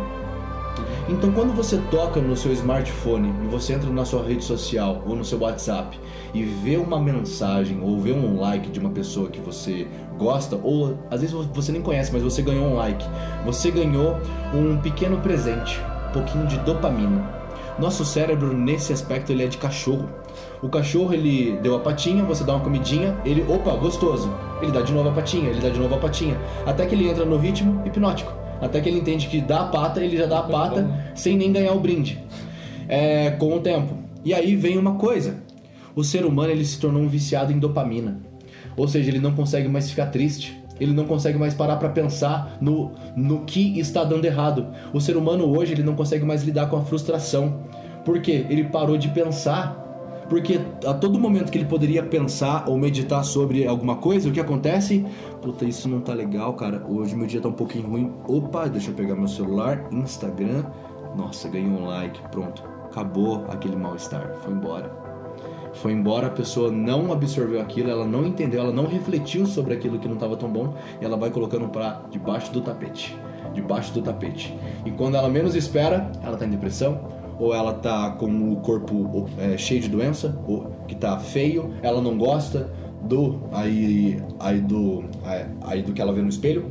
Então, quando você toca no seu smartphone e você entra na sua rede social ou no seu WhatsApp e vê uma mensagem ou vê um like de uma pessoa que você gosta, ou às vezes você nem conhece, mas você ganhou um like, você ganhou um pequeno presente, um pouquinho de dopamina. Nosso cérebro nesse aspecto ele é de cachorro. O cachorro ele deu a patinha, você dá uma comidinha, ele, opa, gostoso. Ele dá de novo a patinha, ele dá de novo a patinha, até que ele entra no ritmo hipnótico. Até que ele entende que dá a pata, ele já dá a pata sem nem ganhar o brinde. É, com o tempo. E aí vem uma coisa. O ser humano ele se tornou um viciado em dopamina. Ou seja, ele não consegue mais ficar triste. Ele não consegue mais parar para pensar no, no que está dando errado. O ser humano hoje ele não consegue mais lidar com a frustração. Por quê? Ele parou de pensar. Porque a todo momento que ele poderia pensar ou meditar sobre alguma coisa, o que acontece? Puta, isso não tá legal, cara. Hoje meu dia tá um pouquinho ruim. Opa, deixa eu pegar meu celular, Instagram. Nossa, ganhei um like, pronto. Acabou aquele mal-estar, foi embora. Foi embora, a pessoa não absorveu aquilo, ela não entendeu, ela não refletiu sobre aquilo que não estava tão bom e ela vai colocando para debaixo do tapete. Debaixo do tapete. E quando ela menos espera, ela tá em depressão, ou ela tá com o corpo é, cheio de doença, ou que tá feio, ela não gosta do aí aí do aí, aí do que ela vê no espelho.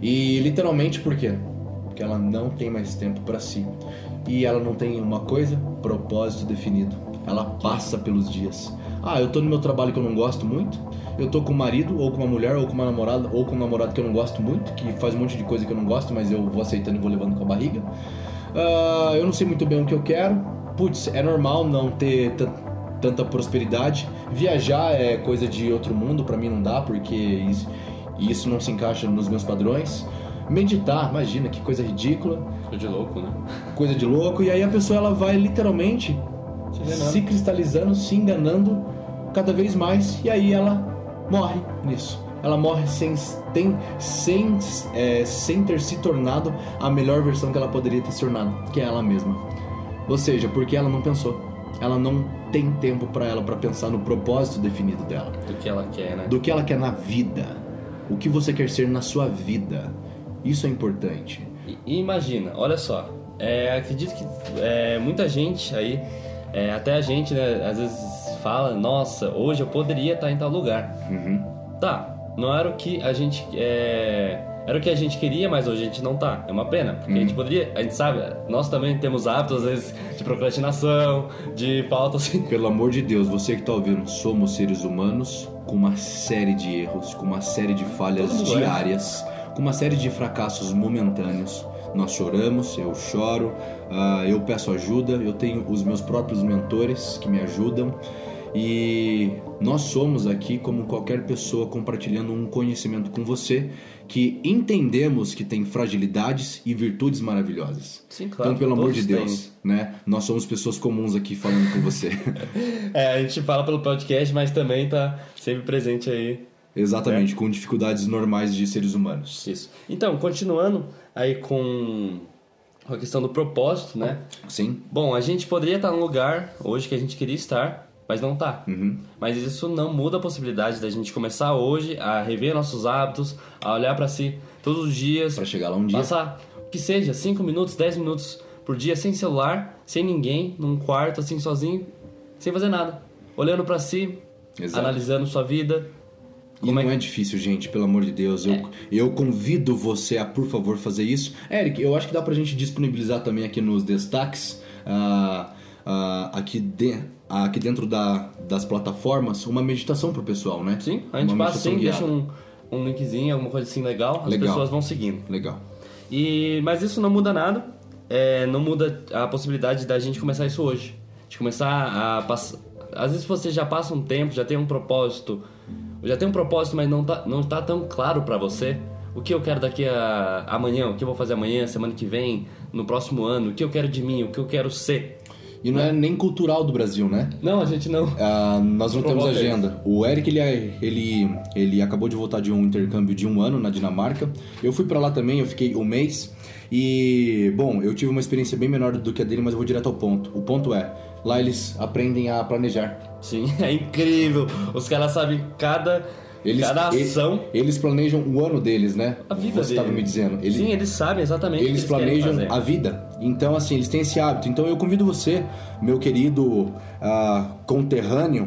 E literalmente por quê? Porque ela não tem mais tempo para si. E ela não tem uma coisa, propósito definido. Ela passa pelos dias. Ah, eu tô no meu trabalho que eu não gosto muito. Eu tô com um marido, ou com uma mulher, ou com uma namorada, ou com um namorado que eu não gosto muito, que faz um monte de coisa que eu não gosto, mas eu vou aceitando e vou levando com a barriga. Ah, eu não sei muito bem o que eu quero. Putz, é normal não ter tan- tanta prosperidade. Viajar é coisa de outro mundo, pra mim não dá, porque isso, isso não se encaixa nos meus padrões. Meditar, imagina que coisa ridícula Coisa de louco, né? coisa de louco, e aí a pessoa ela vai literalmente enganando. se cristalizando, se enganando cada vez mais e aí ela morre nisso. Ela morre sem, tem, sem, é, sem ter se tornado a melhor versão que ela poderia ter se tornado, que é ela mesma. Ou seja, porque ela não pensou. Ela não tem tempo para ela para pensar no propósito definido dela, Do que ela quer, né? do que ela quer na vida, o que você quer ser na sua vida. Isso é importante. E, imagina, olha só, é, acredito que é, muita gente aí, é, até a gente, né, às vezes fala, nossa, hoje eu poderia estar em tal lugar. Uhum. Tá, não era o que a gente. é, era o que a gente queria, mas hoje a gente não tá. É uma pena, porque a gente poderia. A gente sabe, nós também temos hábitos, às vezes, de procrastinação, de falta assim. Pelo amor de Deus, você que tá ouvindo, somos seres humanos com uma série de erros, com uma série de falhas é. diárias, com uma série de fracassos momentâneos. Nós choramos, eu choro, ah, eu peço ajuda, eu tenho os meus próprios mentores que me ajudam e nós somos aqui como qualquer pessoa compartilhando um conhecimento com você que entendemos que tem fragilidades e virtudes maravilhosas. Sim, claro. Então, pelo amor de Deus, né? Nós somos pessoas comuns aqui falando com você. É, a gente fala pelo podcast, mas também tá sempre presente aí. Exatamente, com dificuldades normais de seres humanos. Isso. Então, continuando aí com com a questão do propósito, né? Sim. Bom, a gente poderia estar num lugar hoje que a gente queria estar, mas não tá. Uhum. Mas isso não muda a possibilidade da gente começar hoje a rever nossos hábitos, a olhar pra si todos os dias, Pra chegar lá um dia. passar que seja 5 minutos, 10 minutos por dia sem celular, sem ninguém, num quarto assim sozinho, sem fazer nada, olhando pra si, Exato. analisando sua vida. E Como não é é difícil, gente, pelo amor de Deus. Eu, eu convido você a, por favor, fazer isso. Eric, eu acho que dá pra gente disponibilizar também aqui nos destaques, ah, ah, aqui, de- aqui dentro da- das plataformas, uma meditação pro pessoal, né? Sim, a gente Uma passa meditação assim, deixa guiada. um, um linkzinho, alguma coisa assim legal, as Legal. pessoas vão seguindo. Legal. E, mas isso não muda nada, é, não muda a possibilidade da gente começar isso hoje. De começar a passar. Às vezes você já passa um tempo, já tem um propósito, já tem um propósito, mas não tá, não tá tão claro pra você o que eu quero daqui a amanhã, o que eu vou fazer amanhã, semana que vem, no próximo ano, o que eu quero de mim, o que eu quero ser. E não é nem cultural do Brasil, né? Não, a gente não. Ah, nós não temos agenda. O Eric, ele, é- ele, ele acabou de voltar de um intercâmbio de um ano na Dinamarca. Eu fui pra lá também, eu fiquei um mês. E, bom, eu tive uma experiência bem menor do que a dele, mas eu vou direto ao ponto. O ponto é, lá eles aprendem a planejar. Sim, é incrível. Os caras sabem cada, Eles, cada ação. eles planejam o ano deles, né? A vida Você estava me dizendo. Ele- Sim, eles sabem exatamente eles eles planejam a vida. Então, assim, eles têm esse hábito. Então, eu convido você, meu querido ah, conterrâneo,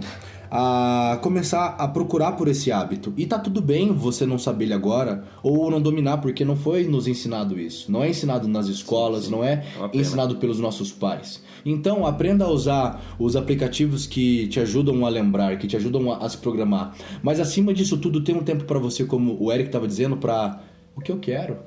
a começar a procurar por esse hábito. E tá tudo bem você não saber ele agora ou não dominar, porque não foi nos ensinado isso. Não é ensinado nas escolas, não é É ensinado pelos nossos pais. Então, aprenda a usar os aplicativos que te ajudam a lembrar, que te ajudam a, a se programar. Mas acima disso tudo, tem um tempo para você, como o Eric estava dizendo, para o que eu quero.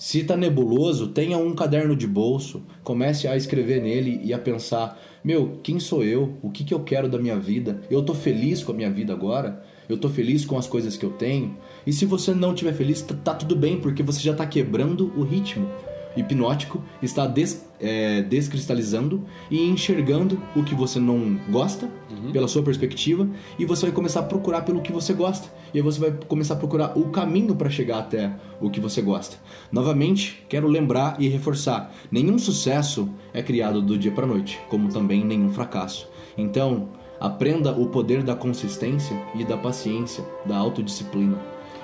Se tá nebuloso, tenha um caderno de bolso, comece a escrever nele e a pensar: meu, quem sou eu? O que, que eu quero da minha vida? Eu tô feliz com a minha vida agora? Eu tô feliz com as coisas que eu tenho? E se você não estiver feliz, tá, tá tudo bem, porque você já tá quebrando o ritmo hipnótico, está des- é, descristalizando e enxergando o que você não gosta, pela sua perspectiva, e você vai começar a procurar pelo que você gosta. E aí você vai começar a procurar o caminho para chegar até o que você gosta. Novamente, quero lembrar e reforçar: nenhum sucesso é criado do dia para noite, como também nenhum fracasso. Então, aprenda o poder da consistência e da paciência, da autodisciplina.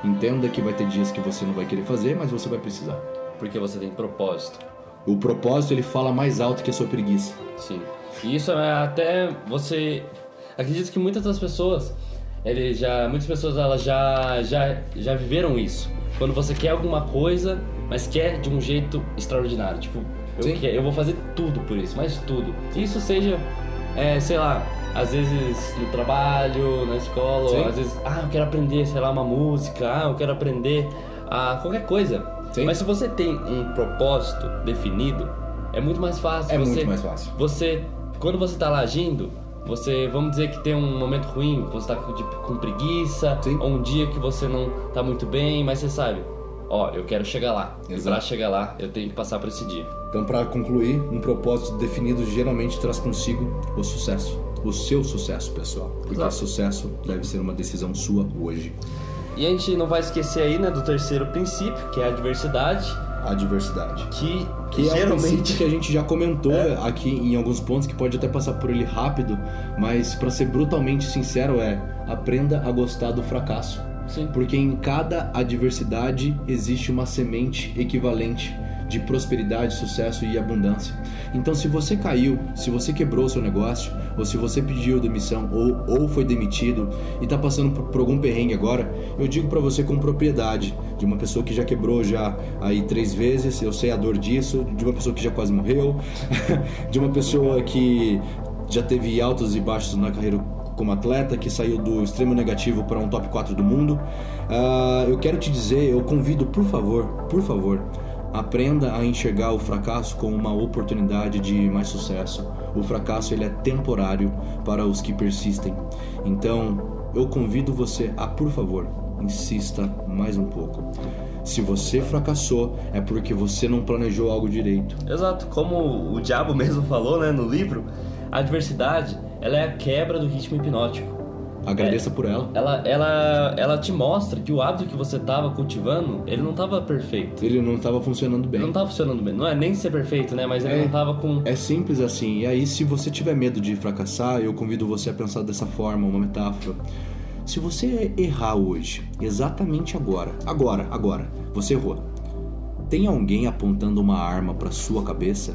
Entenda que vai ter dias que você não vai querer fazer, mas você vai precisar. Porque você tem propósito. O propósito ele fala mais alto que a sua preguiça. Sim. E isso é até você. Acredito que muitas das pessoas, ele já, muitas pessoas elas já, já, já viveram isso. Quando você quer alguma coisa, mas quer de um jeito extraordinário. Tipo, eu, Sim. quero, eu vou fazer tudo por isso, mas tudo. Isso seja, é, sei lá, às vezes no trabalho, na escola, às vezes, ah, eu quero aprender, sei lá, uma música, ah, eu quero aprender a qualquer coisa. Sim. Mas se você tem um propósito definido, é muito mais fácil. É você, muito mais fácil. Você, quando você tá lá agindo, você, vamos dizer que tem um momento ruim, você tá com, preguiça, Sim. ou um dia que você não tá muito bem, mas você sabe, ó, eu quero chegar lá. E Exato. pra chegar lá, eu tenho que passar por esse dia. Então, para concluir, um propósito definido geralmente traz consigo o sucesso. O seu sucesso, pessoal. Porque Exato. sucesso deve ser uma decisão sua hoje. E a gente não vai esquecer aí, né, do terceiro princípio, que é a diversidade, A diversidade. que, Que é um geralmente princípio que a gente já comentou aqui em alguns pontos, que pode até passar por ele rápido, mas para ser brutalmente sincero é aprenda a gostar do fracasso. Sim. Porque em cada adversidade existe uma semente equivalente de prosperidade, sucesso e abundância. Então, se você caiu, se você quebrou seu negócio, ou se você pediu demissão ou, ou foi demitido e está passando por, por algum perrengue agora, eu digo para você com propriedade, de uma pessoa que já quebrou já aí três vezes, eu sei a dor disso, de uma pessoa que já quase morreu, de uma pessoa que já teve altos e baixos na carreira como atleta, que saiu do extremo negativo para um top 4 do mundo. Ah, eu quero te dizer, eu convido, por favor, por favor, aprenda a enxergar o fracasso como uma oportunidade de mais sucesso. O fracasso ele é temporário para os que persistem. Então, eu convido você a, por favor, insista mais um pouco. Se você fracassou, é porque você não planejou algo direito. Exato, como o diabo mesmo falou, né, no livro, a adversidade, ela é a quebra do ritmo hipnótico. Agradeça por ela. Ela, ela, ela te mostra que o hábito que você estava cultivando, ele não estava perfeito. Ele não estava funcionando bem. não estava funcionando bem. Não é nem ser perfeito, né? Mas ele É. não estava com. É simples assim. E aí, se você tiver medo de fracassar, eu convido você a pensar dessa forma, uma metáfora. Se você errar hoje, exatamente agora, agora, agora, você errou. Tem alguém apontando uma arma para sua cabeça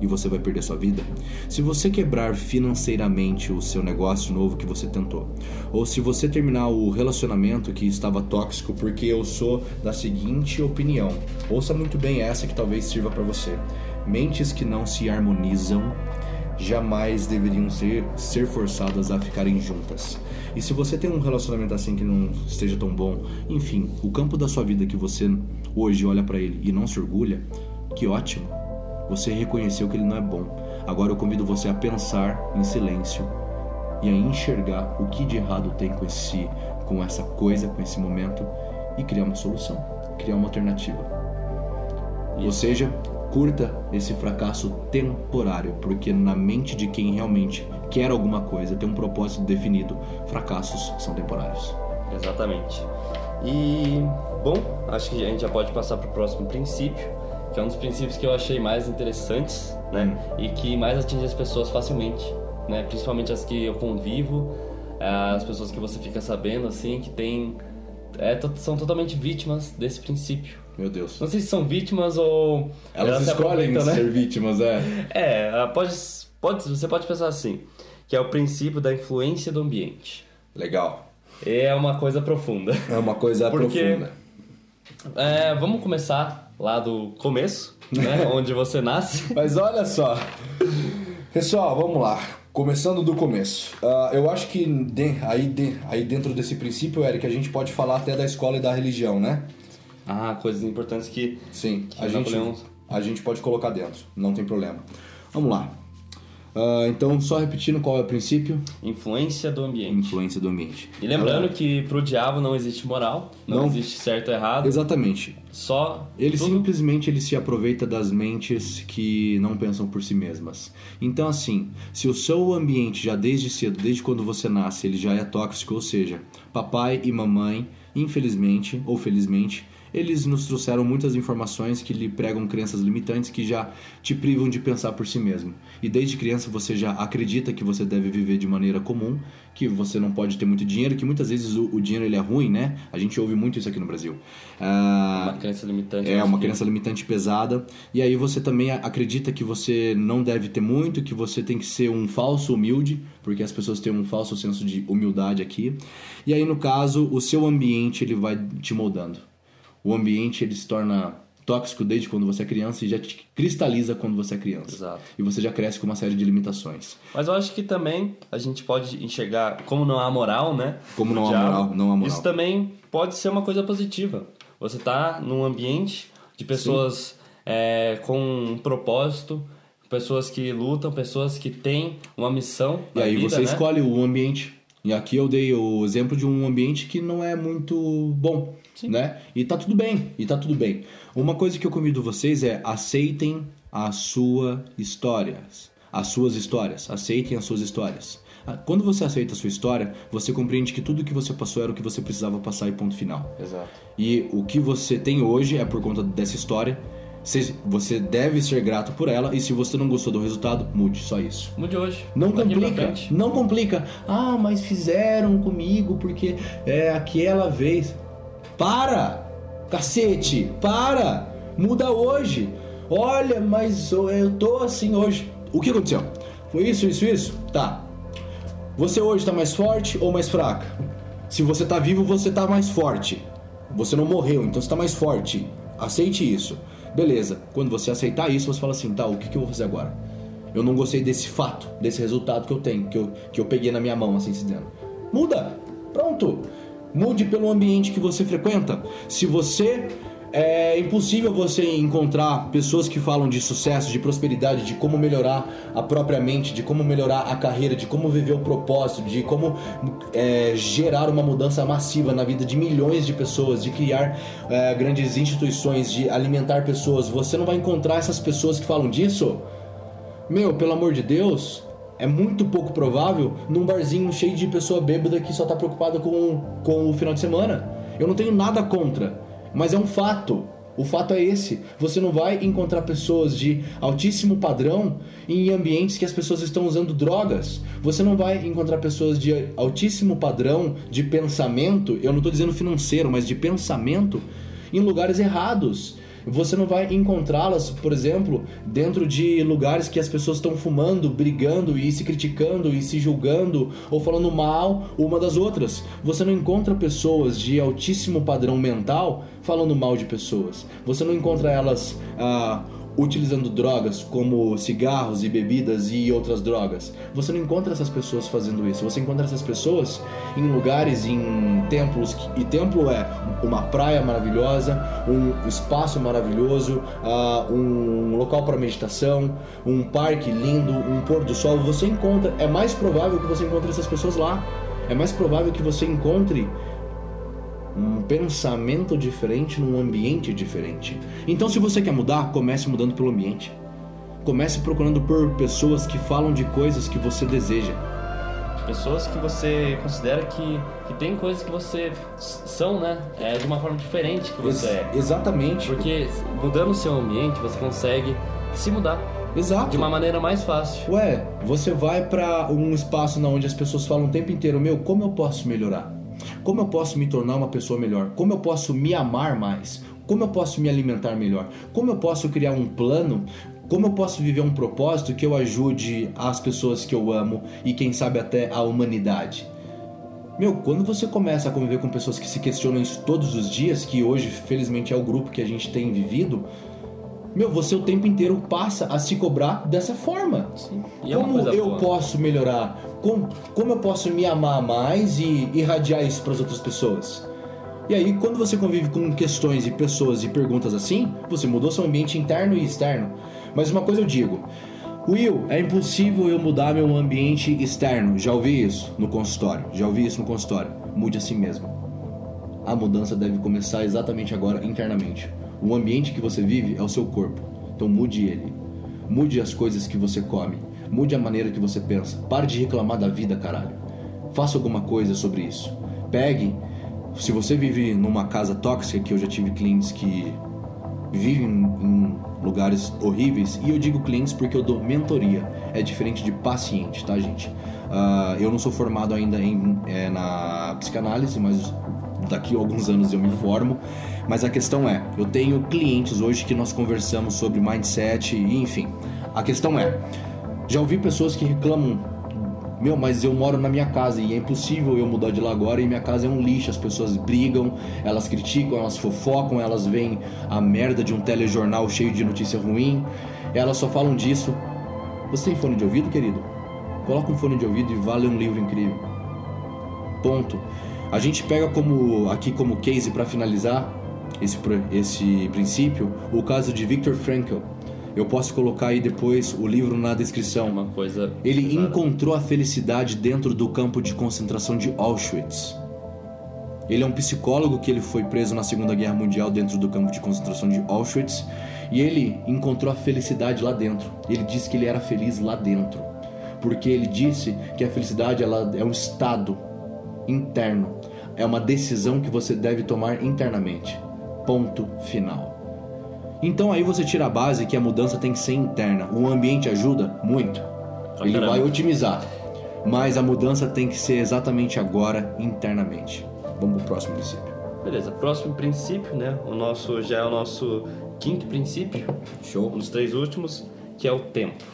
e você vai perder sua vida? Se você quebrar financeiramente o seu negócio novo que você tentou, ou se você terminar o relacionamento que estava tóxico, porque eu sou da seguinte opinião. Ouça muito bem essa que talvez sirva para você. Mentes que não se harmonizam jamais deveriam ser, ser forçadas a ficarem juntas. E se você tem um relacionamento assim que não esteja tão bom, enfim, o campo da sua vida que você hoje olha para ele e não se orgulha, que ótimo. Você reconheceu que ele não é bom. Agora eu convido você a pensar em silêncio e a enxergar o que de errado tem com esse com essa coisa, com esse momento e criar uma solução, criar uma alternativa. Ou seja, curta esse fracasso temporário, porque na mente de quem realmente quer alguma coisa, tem um propósito definido, fracassos são temporários. Exatamente. E, bom, acho que a gente já pode passar para o próximo princípio, é um dos princípios que eu achei mais interessantes, né? E que mais atinge as pessoas facilmente, né? Principalmente as que eu convivo, as pessoas que você fica sabendo, assim, que tem... É, são totalmente vítimas desse princípio. Meu Deus. Não sei se são vítimas ou... Elas, se escolhem aproveitam, né? ser vítimas, é. É, pode, pode, você pode pensar assim, que é o princípio da influência do ambiente. Legal. É uma coisa profunda. É uma coisa Porque- profunda. É, vamos começar lá do começo, né? onde você nasce. Mas olha só. Pessoal, vamos lá. Começando do começo. Ah, eu acho que de- aí, de- aí dentro desse princípio, Eric, a gente pode falar até da escola e da religião, né? Ah, coisas importantes que. Sim, Que a gente, a gente pode colocar dentro, não tem problema. Vamos lá. Ah, então, só repetindo qual é o princípio? Influência do ambiente. Influência do ambiente. E lembrando Ela- que pro diabo não existe moral, não, Não. existe certo ou errado, Exatamente. só Ele tudo- simplesmente ele se aproveita das mentes que não pensam por si mesmas. Então assim, se o seu ambiente já desde cedo, desde quando você nasce, ele já é tóxico, ou seja, papai e mamãe, infelizmente ou felizmente, eles nos trouxeram muitas informações que lhe pregam crenças limitantes que já te privam de pensar por si mesmo. E desde criança você já acredita que você deve viver de maneira comum, que você não pode ter muito dinheiro, que muitas vezes o, o dinheiro ele é ruim, né? A gente ouve muito isso aqui no Brasil. Ah, uma crença limitante. é acho uma crença limitante pesada. E aí você também acredita que você não deve ter muito, que você tem que ser um falso humilde, porque as pessoas têm um falso senso de humildade aqui. E aí no caso, o seu ambiente ele vai te moldando. O ambiente ele se torna tóxico desde quando você é criança e já te cristaliza quando você é criança. Exato. E você já cresce com uma série de limitações. Mas eu acho que também a gente pode enxergar como não há moral, né? Como não há moral, não há moral. Isso também pode ser uma coisa positiva. Você tá num ambiente de pessoas é, com um propósito, pessoas que lutam, pessoas que têm uma missão E aí vida, você né? escolhe o ambiente. E aqui eu dei o exemplo de um ambiente que não é muito bom, Sim. né? E tá tudo bem, e tá tudo bem. Uma coisa que eu convido vocês é aceitem as suas histórias. As suas histórias. Aceitem as suas histórias. Ah, Quando você aceita a sua história, você compreende que tudo que você passou era o que você precisava passar e ponto final. Exato. E o que você tem hoje é por conta dessa história. Você- deve ser grato por ela e se você não gostou do resultado, mude, só isso. Mude hoje. Não Daqui complica, não complica. Ah, mas fizeram comigo porque é aquela vez. Para! Cacete, para! Muda hoje. Olha, mas eu tô assim hoje. O que aconteceu? Foi isso, isso, isso? Tá. Você hoje tá mais forte ou mais fraca? Se você tá vivo, você tá mais forte. Você não morreu, então você tá mais forte. Aceite isso. Beleza. Quando você aceitar isso, você fala assim, tá, o que, que eu vou fazer agora? Eu não gostei desse fato, desse resultado que eu tenho, que eu, que eu peguei na minha mão, assim se dizendo. Muda! Pronto! Mude pelo ambiente que você frequenta. Se você. É impossível você encontrar pessoas que falam de sucesso, de prosperidade, de como melhorar a própria mente, de como melhorar a carreira, de como viver o propósito, de como é, gerar uma mudança massiva na vida de milhões de pessoas, de criar é, grandes instituições, de alimentar pessoas. Você não vai encontrar essas pessoas que falam disso meu, pelo amor de Deus, é muito pouco provável num barzinho cheio de pessoa bêbada que só tá preocupada com, com o final de semana. Eu não tenho nada contra, mas é um fato. O fato é esse: você não vai encontrar pessoas de altíssimo padrão em ambientes que as pessoas estão usando drogas. Você não vai encontrar pessoas de altíssimo padrão de pensamento, eu não estou dizendo financeiro, mas de pensamento, em lugares errados. Você não vai encontrá-las, por exemplo, dentro de lugares que as pessoas estão fumando, brigando e se criticando e se julgando ou falando mal uma das outras. Você não encontra pessoas de altíssimo padrão mental falando mal de pessoas. Você não encontra elas ah, utilizando drogas como cigarros e bebidas e outras drogas. Você não encontra essas pessoas fazendo isso. Você encontra essas pessoas em lugares, em templos e templo é uma praia maravilhosa, um espaço maravilhoso, ah, um local para meditação, um parque lindo, um pôr do sol. Você encontra, é mais provável que você encontre essas pessoas lá. É mais provável que você encontre um pensamento diferente num ambiente diferente. Então, se você quer mudar, comece mudando pelo ambiente. Comece procurando por pessoas que falam de coisas que você deseja. Pessoas que você considera que, que tem coisas que você são, né? É de uma forma diferente que você é. Exatamente. Porque mudando o seu ambiente, você consegue se mudar Exato. de uma maneira mais fácil. Ué, você vai pra um espaço onde as pessoas falam o tempo inteiro, meu, como eu posso melhorar? Como eu posso me tornar uma pessoa melhor? Como eu posso me amar mais? Como eu posso me alimentar melhor? Como eu posso criar um plano? Como eu posso viver um propósito que eu ajude as pessoas que eu amo e quem sabe até a humanidade? Meu, quando você começa a conviver com pessoas que se questionam isso todos os dias, que hoje felizmente é o grupo que a gente tem vivido, meu, você o tempo inteiro passa a se cobrar dessa forma. Sim. E é como coisa eu boa. posso melhorar? Como, como eu posso me amar mais e irradiar isso para as outras pessoas? E aí, quando você convive com questões e pessoas e perguntas assim, você mudou seu ambiente interno e externo. Mas uma coisa eu digo, Will, é impossível eu mudar meu ambiente externo. Já ouvi isso no consultório. Já ouvi isso no consultório. Mude assim mesmo. A mudança deve começar exatamente agora, internamente. O ambiente que você vive é o seu corpo. Então mude ele. Mude as coisas que você come. Mude a maneira que você pensa. Pare de reclamar da vida, caralho. Faça alguma coisa sobre isso. Pegue. Se você vive numa casa tóxica, que eu já tive clientes que vivem em lugares horríveis, e eu digo clientes porque eu dou mentoria, é diferente de paciente, tá, gente? Ah, eu não sou formado ainda em, é, na psicanálise, mas daqui a alguns anos eu me formo. Mas a questão é, eu tenho clientes hoje que nós conversamos sobre mindset e enfim. A questão é, já ouvi pessoas que reclamam meu, mas eu moro na minha casa e é impossível eu mudar de lá agora e minha casa é um lixo. As pessoas brigam, elas criticam, elas fofocam, elas veem a merda de um telejornal cheio de notícia ruim. Elas só falam disso. Você tem fone de ouvido, querido? Coloca um fone de ouvido e vá ler um livro incrível. Ponto. A gente pega como aqui como case para finalizar esse, esse princípio o caso de Viktor Frankl. Eu posso colocar aí depois o livro na descrição. Uma coisa. Ele pesada. encontrou a felicidade dentro do campo de concentração de Auschwitz. Ele é um psicólogo que ele foi preso na Segunda Guerra Mundial dentro do campo de concentração de Auschwitz e ele encontrou a felicidade lá dentro. Ele disse que ele era feliz lá dentro, porque ele disse que a felicidade ela é um estado interno, é uma decisão que você deve tomar internamente. Ponto final. Então aí você tira a base que a mudança tem que ser interna. O ambiente ajuda muito. Pra Ele caramba. vai otimizar. Mas a mudança tem que ser exatamente agora, internamente. Vamos pro próximo princípio. Beleza, próximo princípio, né? O nosso já é o nosso quinto princípio, Show. um dos três últimos, que é o tempo.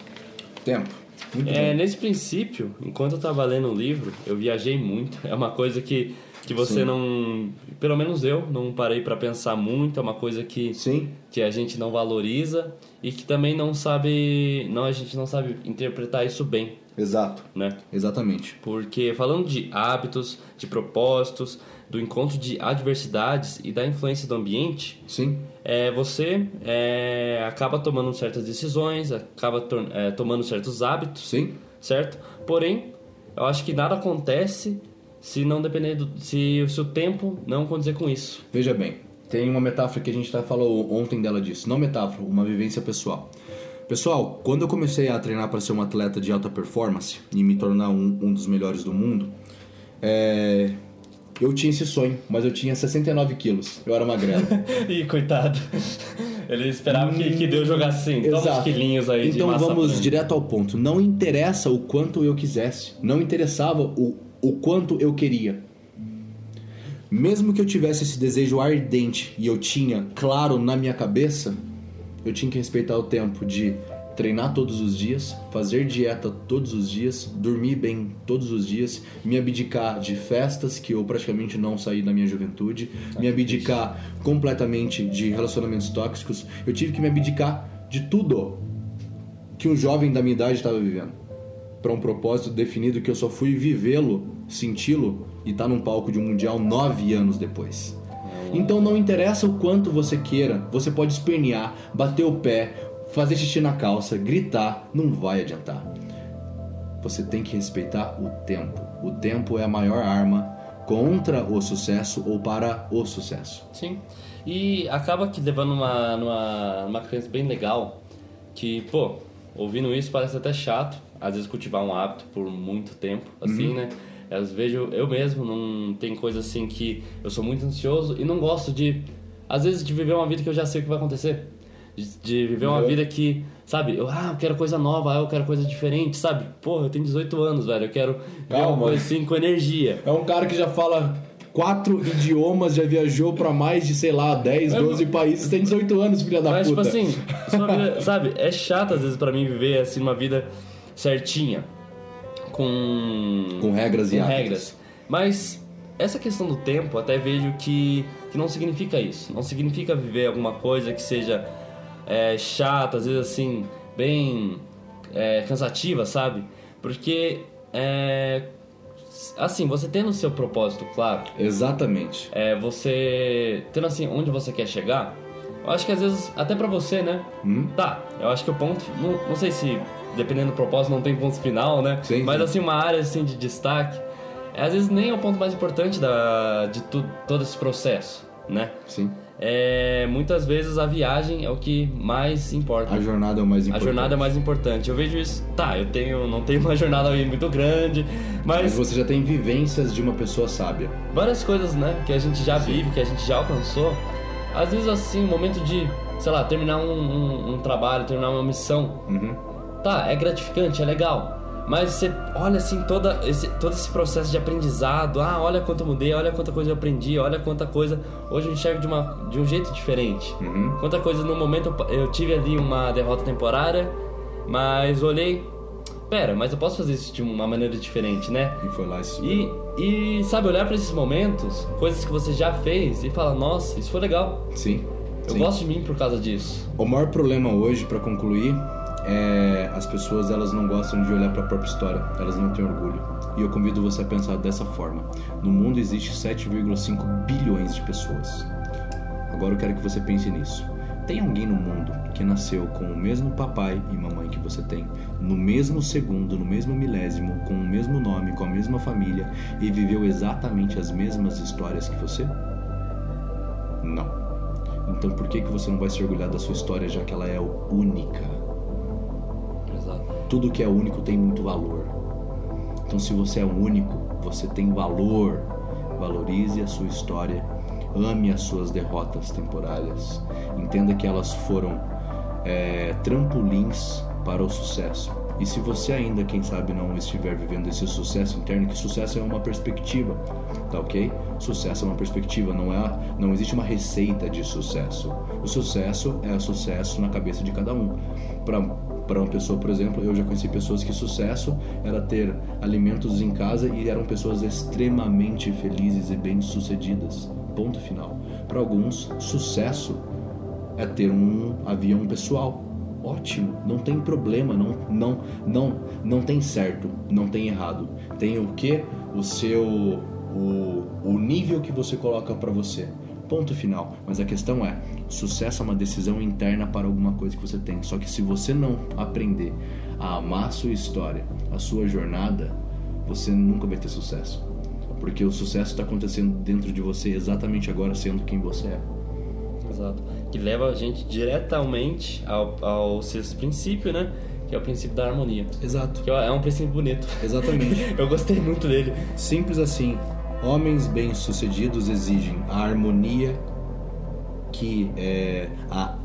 Tempo. Muito É, bem. nesse princípio, enquanto eu tava lendo o livro, eu viajei muito. É uma coisa que, que você Sim. não. Pelo menos eu não parei pra pensar muito. É uma coisa que, Sim. que a gente não valoriza e que também não sabe. Não, a gente não sabe interpretar isso bem, Exato. né? Exatamente. Porque falando de hábitos, de propósitos, do encontro de adversidades e da influência do ambiente, Sim. é, você é, acaba tomando certas decisões, acaba é, tomando certos hábitos, Sim. certo? Porém, eu acho que nada acontece se não depender do, se o seu tempo não condizer com isso. Veja bem, tem uma metáfora que a gente tá falou ontem dela disso. Não metáfora, uma vivência pessoal. Pessoal, quando eu comecei a treinar para ser um atleta de alta performance e me tornar um, um dos melhores do mundo, é, eu tinha esse sonho, mas eu tinha 69 quilos. Eu era magrelo. Ih, coitado. Ele esperava que, que Deus jogasse assim, toma uns Exato. quilinhos aí de Então vamos direto ao ponto. Não interessa o quanto eu quisesse. Não interessava o, o quanto eu queria. Mesmo que eu tivesse esse desejo ardente e eu tinha claro na minha cabeça, eu tinha que respeitar o tempo de treinar todos os dias, fazer dieta todos os dias, dormir bem todos os dias, me abdicar de festas que eu praticamente não saí da minha juventude, me abdicar completamente de relacionamentos tóxicos. Eu tive que me abdicar de tudo que um jovem da minha idade estava vivendo. Para um propósito definido que eu só fui vivê-lo, senti-lo e tá num palco de um mundial nove anos depois. Então não interessa o quanto você queira, você pode espernear, bater o pé, fazer xixi na calça, gritar, não vai adiantar. Você tem que respeitar o tempo. O tempo é a maior arma contra o sucesso ou para o sucesso. Sim. E acaba que levando uma, numa, numa crença bem legal, que, pô, ouvindo isso parece até chato, às vezes cultivar um hábito por muito tempo, assim, né? Eu vejo, eu mesmo, não tem coisa assim que eu sou muito ansioso e não gosto de, às vezes, de viver uma vida que eu já sei o que vai acontecer. De, de viver uma Uhum. vida que, sabe, eu, ah, eu quero coisa nova, ah, eu quero coisa diferente, sabe? Porra, eu tenho 18 anos, velho, eu quero Calma. coisa assim com energia. É um cara que já fala quatro idiomas, já viajou para mais de, sei lá, 10, 12 países, tem 18 anos, filha da Mas, puta. tipo assim, isso é uma vida, sabe, é chato às vezes pra mim viver assim uma vida certinha, com, Com regras e com hábitos. regras. Mas essa questão do tempo, até vejo que, que não significa isso. Não significa viver alguma coisa que seja é, chata, às vezes assim, bem é, cansativa, sabe? Porque, é, assim, você tendo o seu propósito claro, Exatamente. é, você tendo assim onde você quer chegar, eu acho que às vezes, até pra você, né? Hum? Tá, eu acho que o ponto, não, não sei se dependendo do propósito não tem ponto final, né? Sim, Mas sim. assim, uma área assim de destaque, é, às vezes nem é o ponto mais importante da, de tu, todo esse processo, né? Sim. É, muitas vezes a viagem é o que mais importa. A jornada é o mais A importante. jornada é mais importante. Eu vejo isso. Tá, eu tenho, não tenho uma jornada muito grande, Mas mas você já tem vivências de uma pessoa sábia. várias coisas, né, que a gente já vive, que a gente já alcançou. Às vezes, assim, o momento de, sei lá, terminar um, um- um trabalho, terminar uma missão, Uhum. Tá, é gratificante, é legal. Mas você olha assim toda esse, todo esse processo de aprendizado, ah, olha quanto eu mudei, olha quanta coisa eu aprendi, olha quanta coisa hoje eu enxergo de, uma, de um jeito diferente. Uhum. Quanta coisa no momento eu, eu tive ali uma derrota temporária, mas olhei, pera, mas eu posso fazer isso de uma maneira diferente, né? E foi lá e subiu. E, e sabe, olhar pra esses momentos, coisas que você já fez e falar, nossa, isso foi legal. Sim. Eu Sim. gosto de mim por causa disso. O maior problema hoje, pra concluir, é as pessoas elas não gostam de olhar pra própria história. Elas não têm orgulho. E eu convido você a pensar dessa forma. No mundo existe 7,5 bilhões de pessoas. Agora eu quero que você pense nisso. Tem alguém no mundo que nasceu com o mesmo papai e mamãe que você tem, no mesmo segundo, no mesmo milésimo, com o mesmo nome, com a mesma família e viveu exatamente as mesmas histórias que você? Não. Então por que, que você não vai se orgulhar da sua história já que ela é única? Tudo que é único tem muito valor. Então se você é único, você tem valor. Valorize a sua história ame as suas derrotas temporárias. Entenda que elas foram é, trampolins para o sucesso. E se você ainda, quem sabe, não estiver vivendo esse sucesso interno, que sucesso é uma perspectiva, tá ok? Sucesso é uma perspectiva, não é, não existe uma receita de sucesso. O sucesso é sucesso na cabeça de cada um. Para para uma pessoa, por exemplo, eu já conheci pessoas que sucesso era ter alimentos em casa e eram pessoas extremamente felizes e bem-sucedidas. Ponto final. Para alguns, sucesso é ter um avião pessoal. Ótimo, não tem problema, não não não não tem certo, não tem errado. Tem o que? O seu o, o nível que você coloca para você. Ponto final. Mas a questão é, sucesso é uma decisão interna para alguma coisa que você tem. Só que se você não aprender a amar a sua história, a sua jornada, você nunca vai ter sucesso. Porque o sucesso está acontecendo dentro de você exatamente agora, sendo quem você é. Exato. Que leva a gente diretamente ao, ao sexto princípio, né? Que é o princípio da harmonia. Exato. Que é um princípio bonito. Exatamente. Eu gostei muito dele. Simples assim. Homens bem-sucedidos exigem a harmonia que é a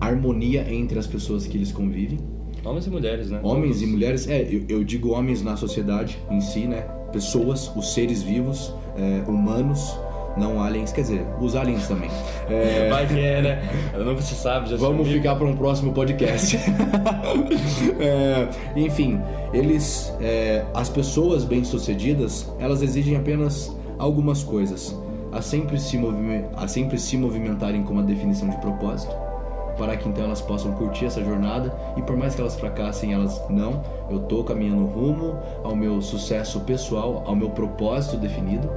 harmonia entre as pessoas que eles convivem. Homens e mulheres, né? Homens Todos. e mulheres, é, eu, eu digo homens na sociedade em si, né? pessoas, os seres vivos, é, humanos, não aliens, quer dizer, os aliens também. É... Vai que é, né? Nunca se sabe. Já Vamos ficar para um próximo podcast. é, enfim, eles, é, as pessoas bem-sucedidas, elas exigem apenas algumas coisas. A sempre, se a sempre se movimentarem com uma definição de propósito para que então elas possam curtir essa jornada e por mais que elas fracassem, elas não, eu tô caminhando rumo ao meu sucesso pessoal, ao meu propósito definido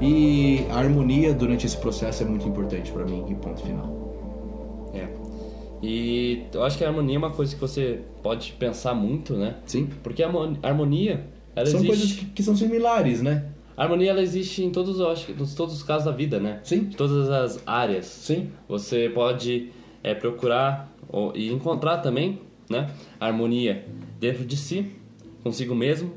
e a harmonia durante esse processo é muito importante para mim e ponto final. É. E eu acho que a harmonia é uma coisa que você pode pensar muito, né? Sim. Porque a harmonia, ela são existe... coisas que, que são similares, né? A harmonia ela existe em todos, eu acho, em todos os casos da vida, né? Sim. Em todas as áreas. Sim. Você pode é procurar ou, e encontrar também né, harmonia dentro de si, consigo mesmo,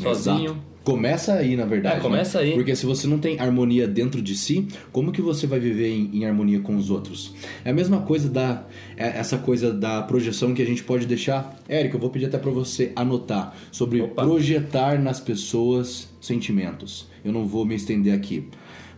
sozinho. Exato. Começa aí, na verdade. É, começa né? aí. Porque se você não tem harmonia dentro de si, como que você vai viver em, em harmonia com os outros? É a mesma coisa da é, essa coisa da projeção que a gente pode deixar. Érico, eu vou pedir até para você anotar sobre Opa. projetar nas pessoas sentimentos. Eu não vou me estender aqui.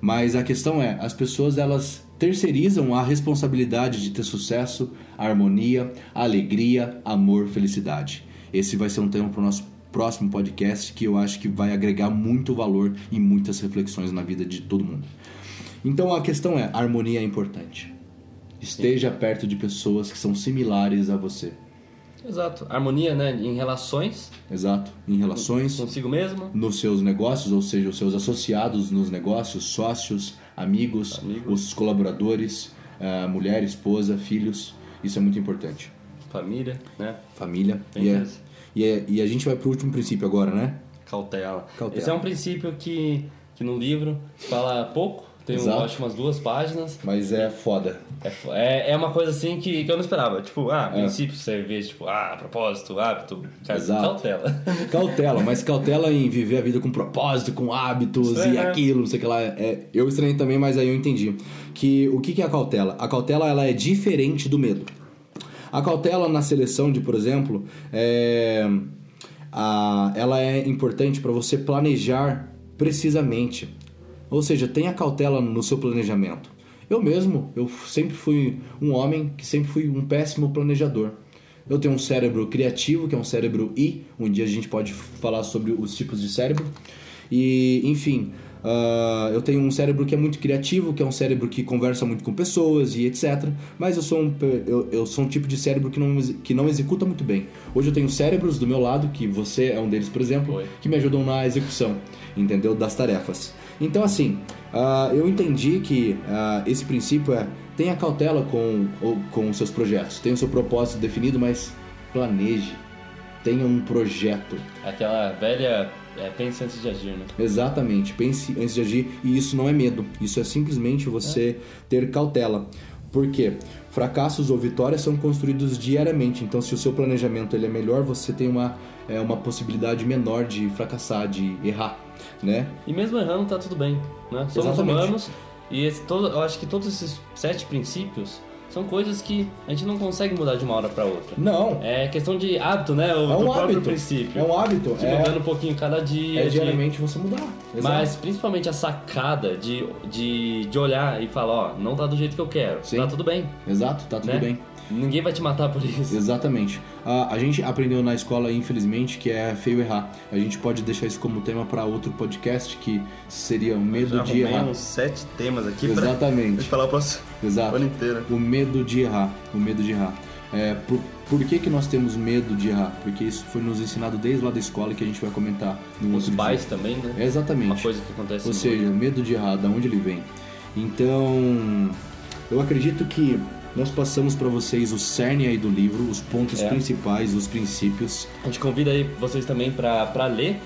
Mas a questão é, as pessoas elas terceirizam a responsabilidade de ter sucesso, harmonia, alegria, amor, felicidade. Esse vai ser um tema para o nosso próximo podcast que eu acho que vai agregar muito valor e muitas reflexões na vida de todo mundo. Então a questão é: a harmonia é importante. Esteja Sim. perto de pessoas que são similares a você. Exato. Harmonia, né? Em relações. Exato. Em relações. Consigo mesmo. Nos seus negócios, ou seja, os seus associados nos negócios, sócios, amigos, amigos. os colaboradores, uh, mulher, esposa, filhos. Isso é muito importante. Família, né? Família. E, é, e, é, e a gente vai para o último princípio agora, né? Cautela. Cautela. Esse é um princípio que, que no livro fala pouco, tem, um, acho, umas duas páginas. Mas é foda. É, é uma coisa assim que, que eu não esperava. Tipo, ah, é. princípio, cerveja, tipo, ah, propósito, hábito. Cara, Exato. Cautela. Cautela, mas cautela em viver a vida com propósito, com hábitos Estranho, e aquilo, não sei o que lá. É, eu estranhei também, mas aí eu entendi. Que o que é a cautela? A cautela ela é diferente do medo. A cautela na seleção de, por exemplo, é, a, ela é importante para você planejar precisamente ou seja, tenha cautela no seu planejamento. Eu mesmo, eu sempre fui um homem que sempre fui um péssimo planejador. Eu tenho um cérebro criativo, que é um cérebro I. Um dia a gente pode falar sobre os tipos de cérebro. E, enfim, uh, eu tenho um cérebro que é muito criativo, que é um cérebro que conversa muito com pessoas e etc. Mas eu sou um, eu, eu sou um tipo de cérebro que não, que não executa muito bem. Hoje eu tenho cérebros do meu lado, que você é um deles, por exemplo, Oi. que me ajudam na execução, entendeu? Das tarefas. Então, assim, uh, eu entendi que uh, esse princípio é tenha cautela com, com os seus projetos. Tenha o seu propósito definido, mas planeje. Tenha um projeto. Aquela velha é, pense antes de agir, né? Exatamente, pense antes de agir. E isso não é medo, isso é simplesmente você é. ter cautela. Por quê? Fracassos ou vitórias são construídos diariamente. Então, se o seu planejamento ele é melhor, você tem uma, é, uma possibilidade menor de fracassar, de errar, né? E mesmo errando, tá tudo bem, né? Somos Exatamente. humanos e esse, todo, eu acho que todos esses sete princípios são coisas que a gente não consegue mudar de uma hora para outra. Não. É questão de hábito, né? O é um hábito. princípio. É um hábito. De é... mudando um pouquinho cada dia. É diariamente você mudar. Exato. Mas principalmente a sacada de, de, de olhar e falar, ó, não tá do jeito que eu quero. Sim. Tá tudo bem. Exato, tá tudo né? bem. Ninguém vai te matar por isso. Exatamente. A, a gente aprendeu na escola, infelizmente, que é feio errar. A gente pode deixar isso como tema para outro podcast, que seria o medo de errar. uns sete temas aqui Exatamente. pra falar o próximo Exato. ano inteiro. O medo de errar. O medo de errar. É, por, por que, que nós temos medo de errar? Porque isso foi nos ensinado desde lá da escola que a gente vai comentar no Os outro pais dia. também, né? É exatamente. Uma coisa que acontece Ou seja, o medo de errar, da onde ele vem. Então, eu acredito que nós passamos para vocês o cerne aí do livro, os pontos é. principais, os princípios. A gente convida aí vocês também para ler.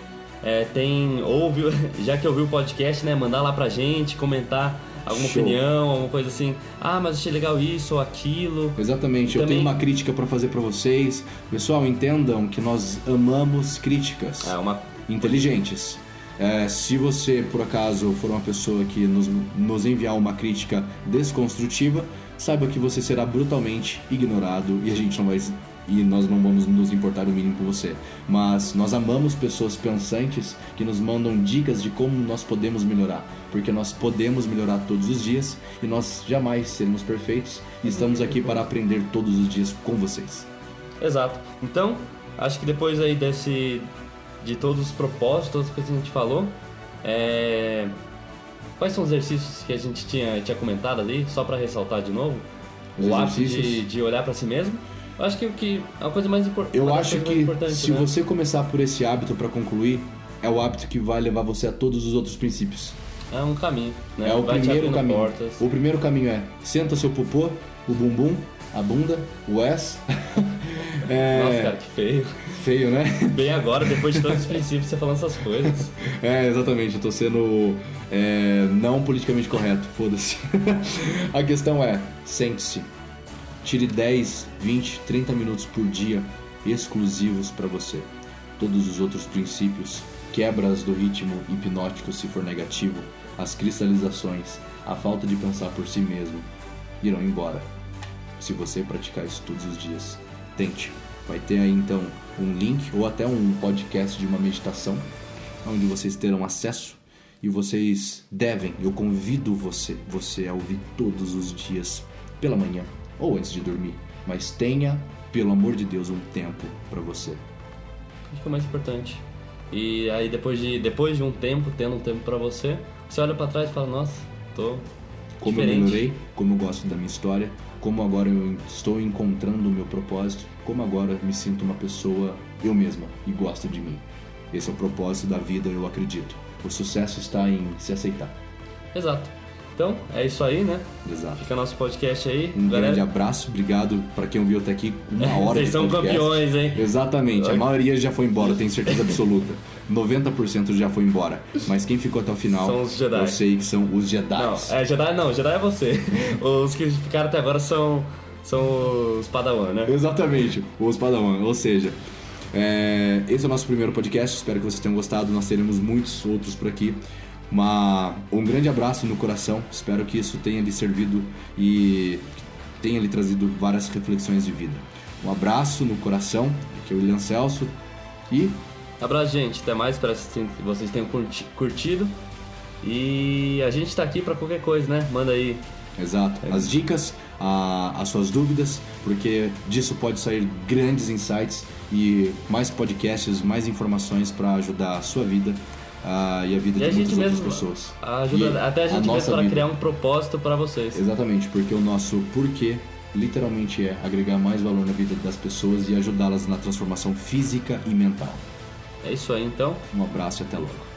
É, tem ouve, já que ouviu o podcast, né, mandar lá pra gente, comentar alguma Show. opinião, alguma coisa assim. Ah, mas achei legal isso ou aquilo. Exatamente. eu também... tenho uma crítica para fazer para vocês. Pessoal, entendam que nós amamos críticas. É uma inteligentes. É, se você, por acaso, for uma pessoa que nos, nos enviar uma crítica desconstrutiva, saiba que você será brutalmente ignorado e a gente não vai e nós não vamos nos importar o mínimo com você. Mas nós amamos pessoas pensantes que nos mandam dicas de como nós podemos melhorar, porque nós podemos melhorar todos os dias e nós jamais seremos perfeitos e estamos aqui para aprender todos os dias com vocês. Exato. Então, acho que depois aí desse de todos os propósitos, todas as coisas que a gente falou, é Quais são os exercícios que a gente tinha, tinha comentado ali, só para ressaltar de novo? Os o hábito de, de olhar para si mesmo. Eu acho que o que é a coisa mais importante. Eu acho que se né? você começar por esse hábito para concluir, é o hábito que vai levar você a todos os outros princípios. É um caminho, né? É o vai primeiro caminho. Portas. O primeiro caminho é senta seu popô, o bumbum, a bunda, o S. é... Nossa, cara, que feio. Feio, né? Bem agora, depois de todos os princípios, você falando essas coisas. É, exatamente. Eu tô sendo é, não politicamente correto, foda-se. a questão é, sente-se. Tire 10, 20, 30 minutos por dia exclusivos para você. Todos os outros princípios, quebras do ritmo hipnótico se for negativo, as cristalizações, a falta de pensar por si mesmo, irão embora. Se você praticar isso todos os dias, tente. Vai ter aí então um link ou até um podcast de uma meditação, onde vocês terão acesso e vocês devem, eu convido você, você a ouvir todos os dias pela manhã ou antes de dormir, mas tenha, pelo amor de Deus, um tempo para você. Acho que é o mais importante. E aí depois de depois de um tempo, tendo um tempo para você, você olha para trás e fala: "Nossa, tô como diferente. eu melhorei, como eu gosto da minha história, como agora eu estou encontrando o meu propósito, como agora me sinto uma pessoa eu mesma e gosto de mim. Esse é o propósito da vida, eu acredito. O sucesso está em se aceitar. Exato. Então, é isso aí, né? Exato. Fica nosso podcast aí. Um galera. grande abraço, obrigado para quem ouviu até aqui. Uma hora Vocês de são podcast. campeões, hein? Exatamente. A maioria já foi embora, tenho certeza absoluta. 90% já foi embora. Mas quem ficou até o final, são os Jedi. eu sei que são os Jedi. Não, é Jedi não, Jedi é você. os que ficaram até agora são, são os Padawan, né? Exatamente, os Padawan. Ou seja, é, esse é o nosso primeiro podcast. Espero que vocês tenham gostado. Nós teremos muitos outros por aqui. Uma, um grande abraço no coração. Espero que isso tenha lhe servido e tenha lhe trazido várias reflexões de vida. Um abraço no coração. Aqui é o William Celso. E. Abraço, gente. Até mais. Espero que vocês tenham curtido. E a gente está aqui para qualquer coisa, né? Manda aí. Exato. As dicas, a, as suas dúvidas, porque disso pode sair grandes insights e mais podcasts, mais informações para ajudar a sua vida uh, e a vida e de a muitas outras pessoas. Ajuda, até a gente a mesmo para criar um propósito para vocês. Exatamente, porque o nosso porquê literalmente é agregar mais valor na vida das pessoas e ajudá-las na transformação física e mental. É isso aí então. Um abraço e até logo.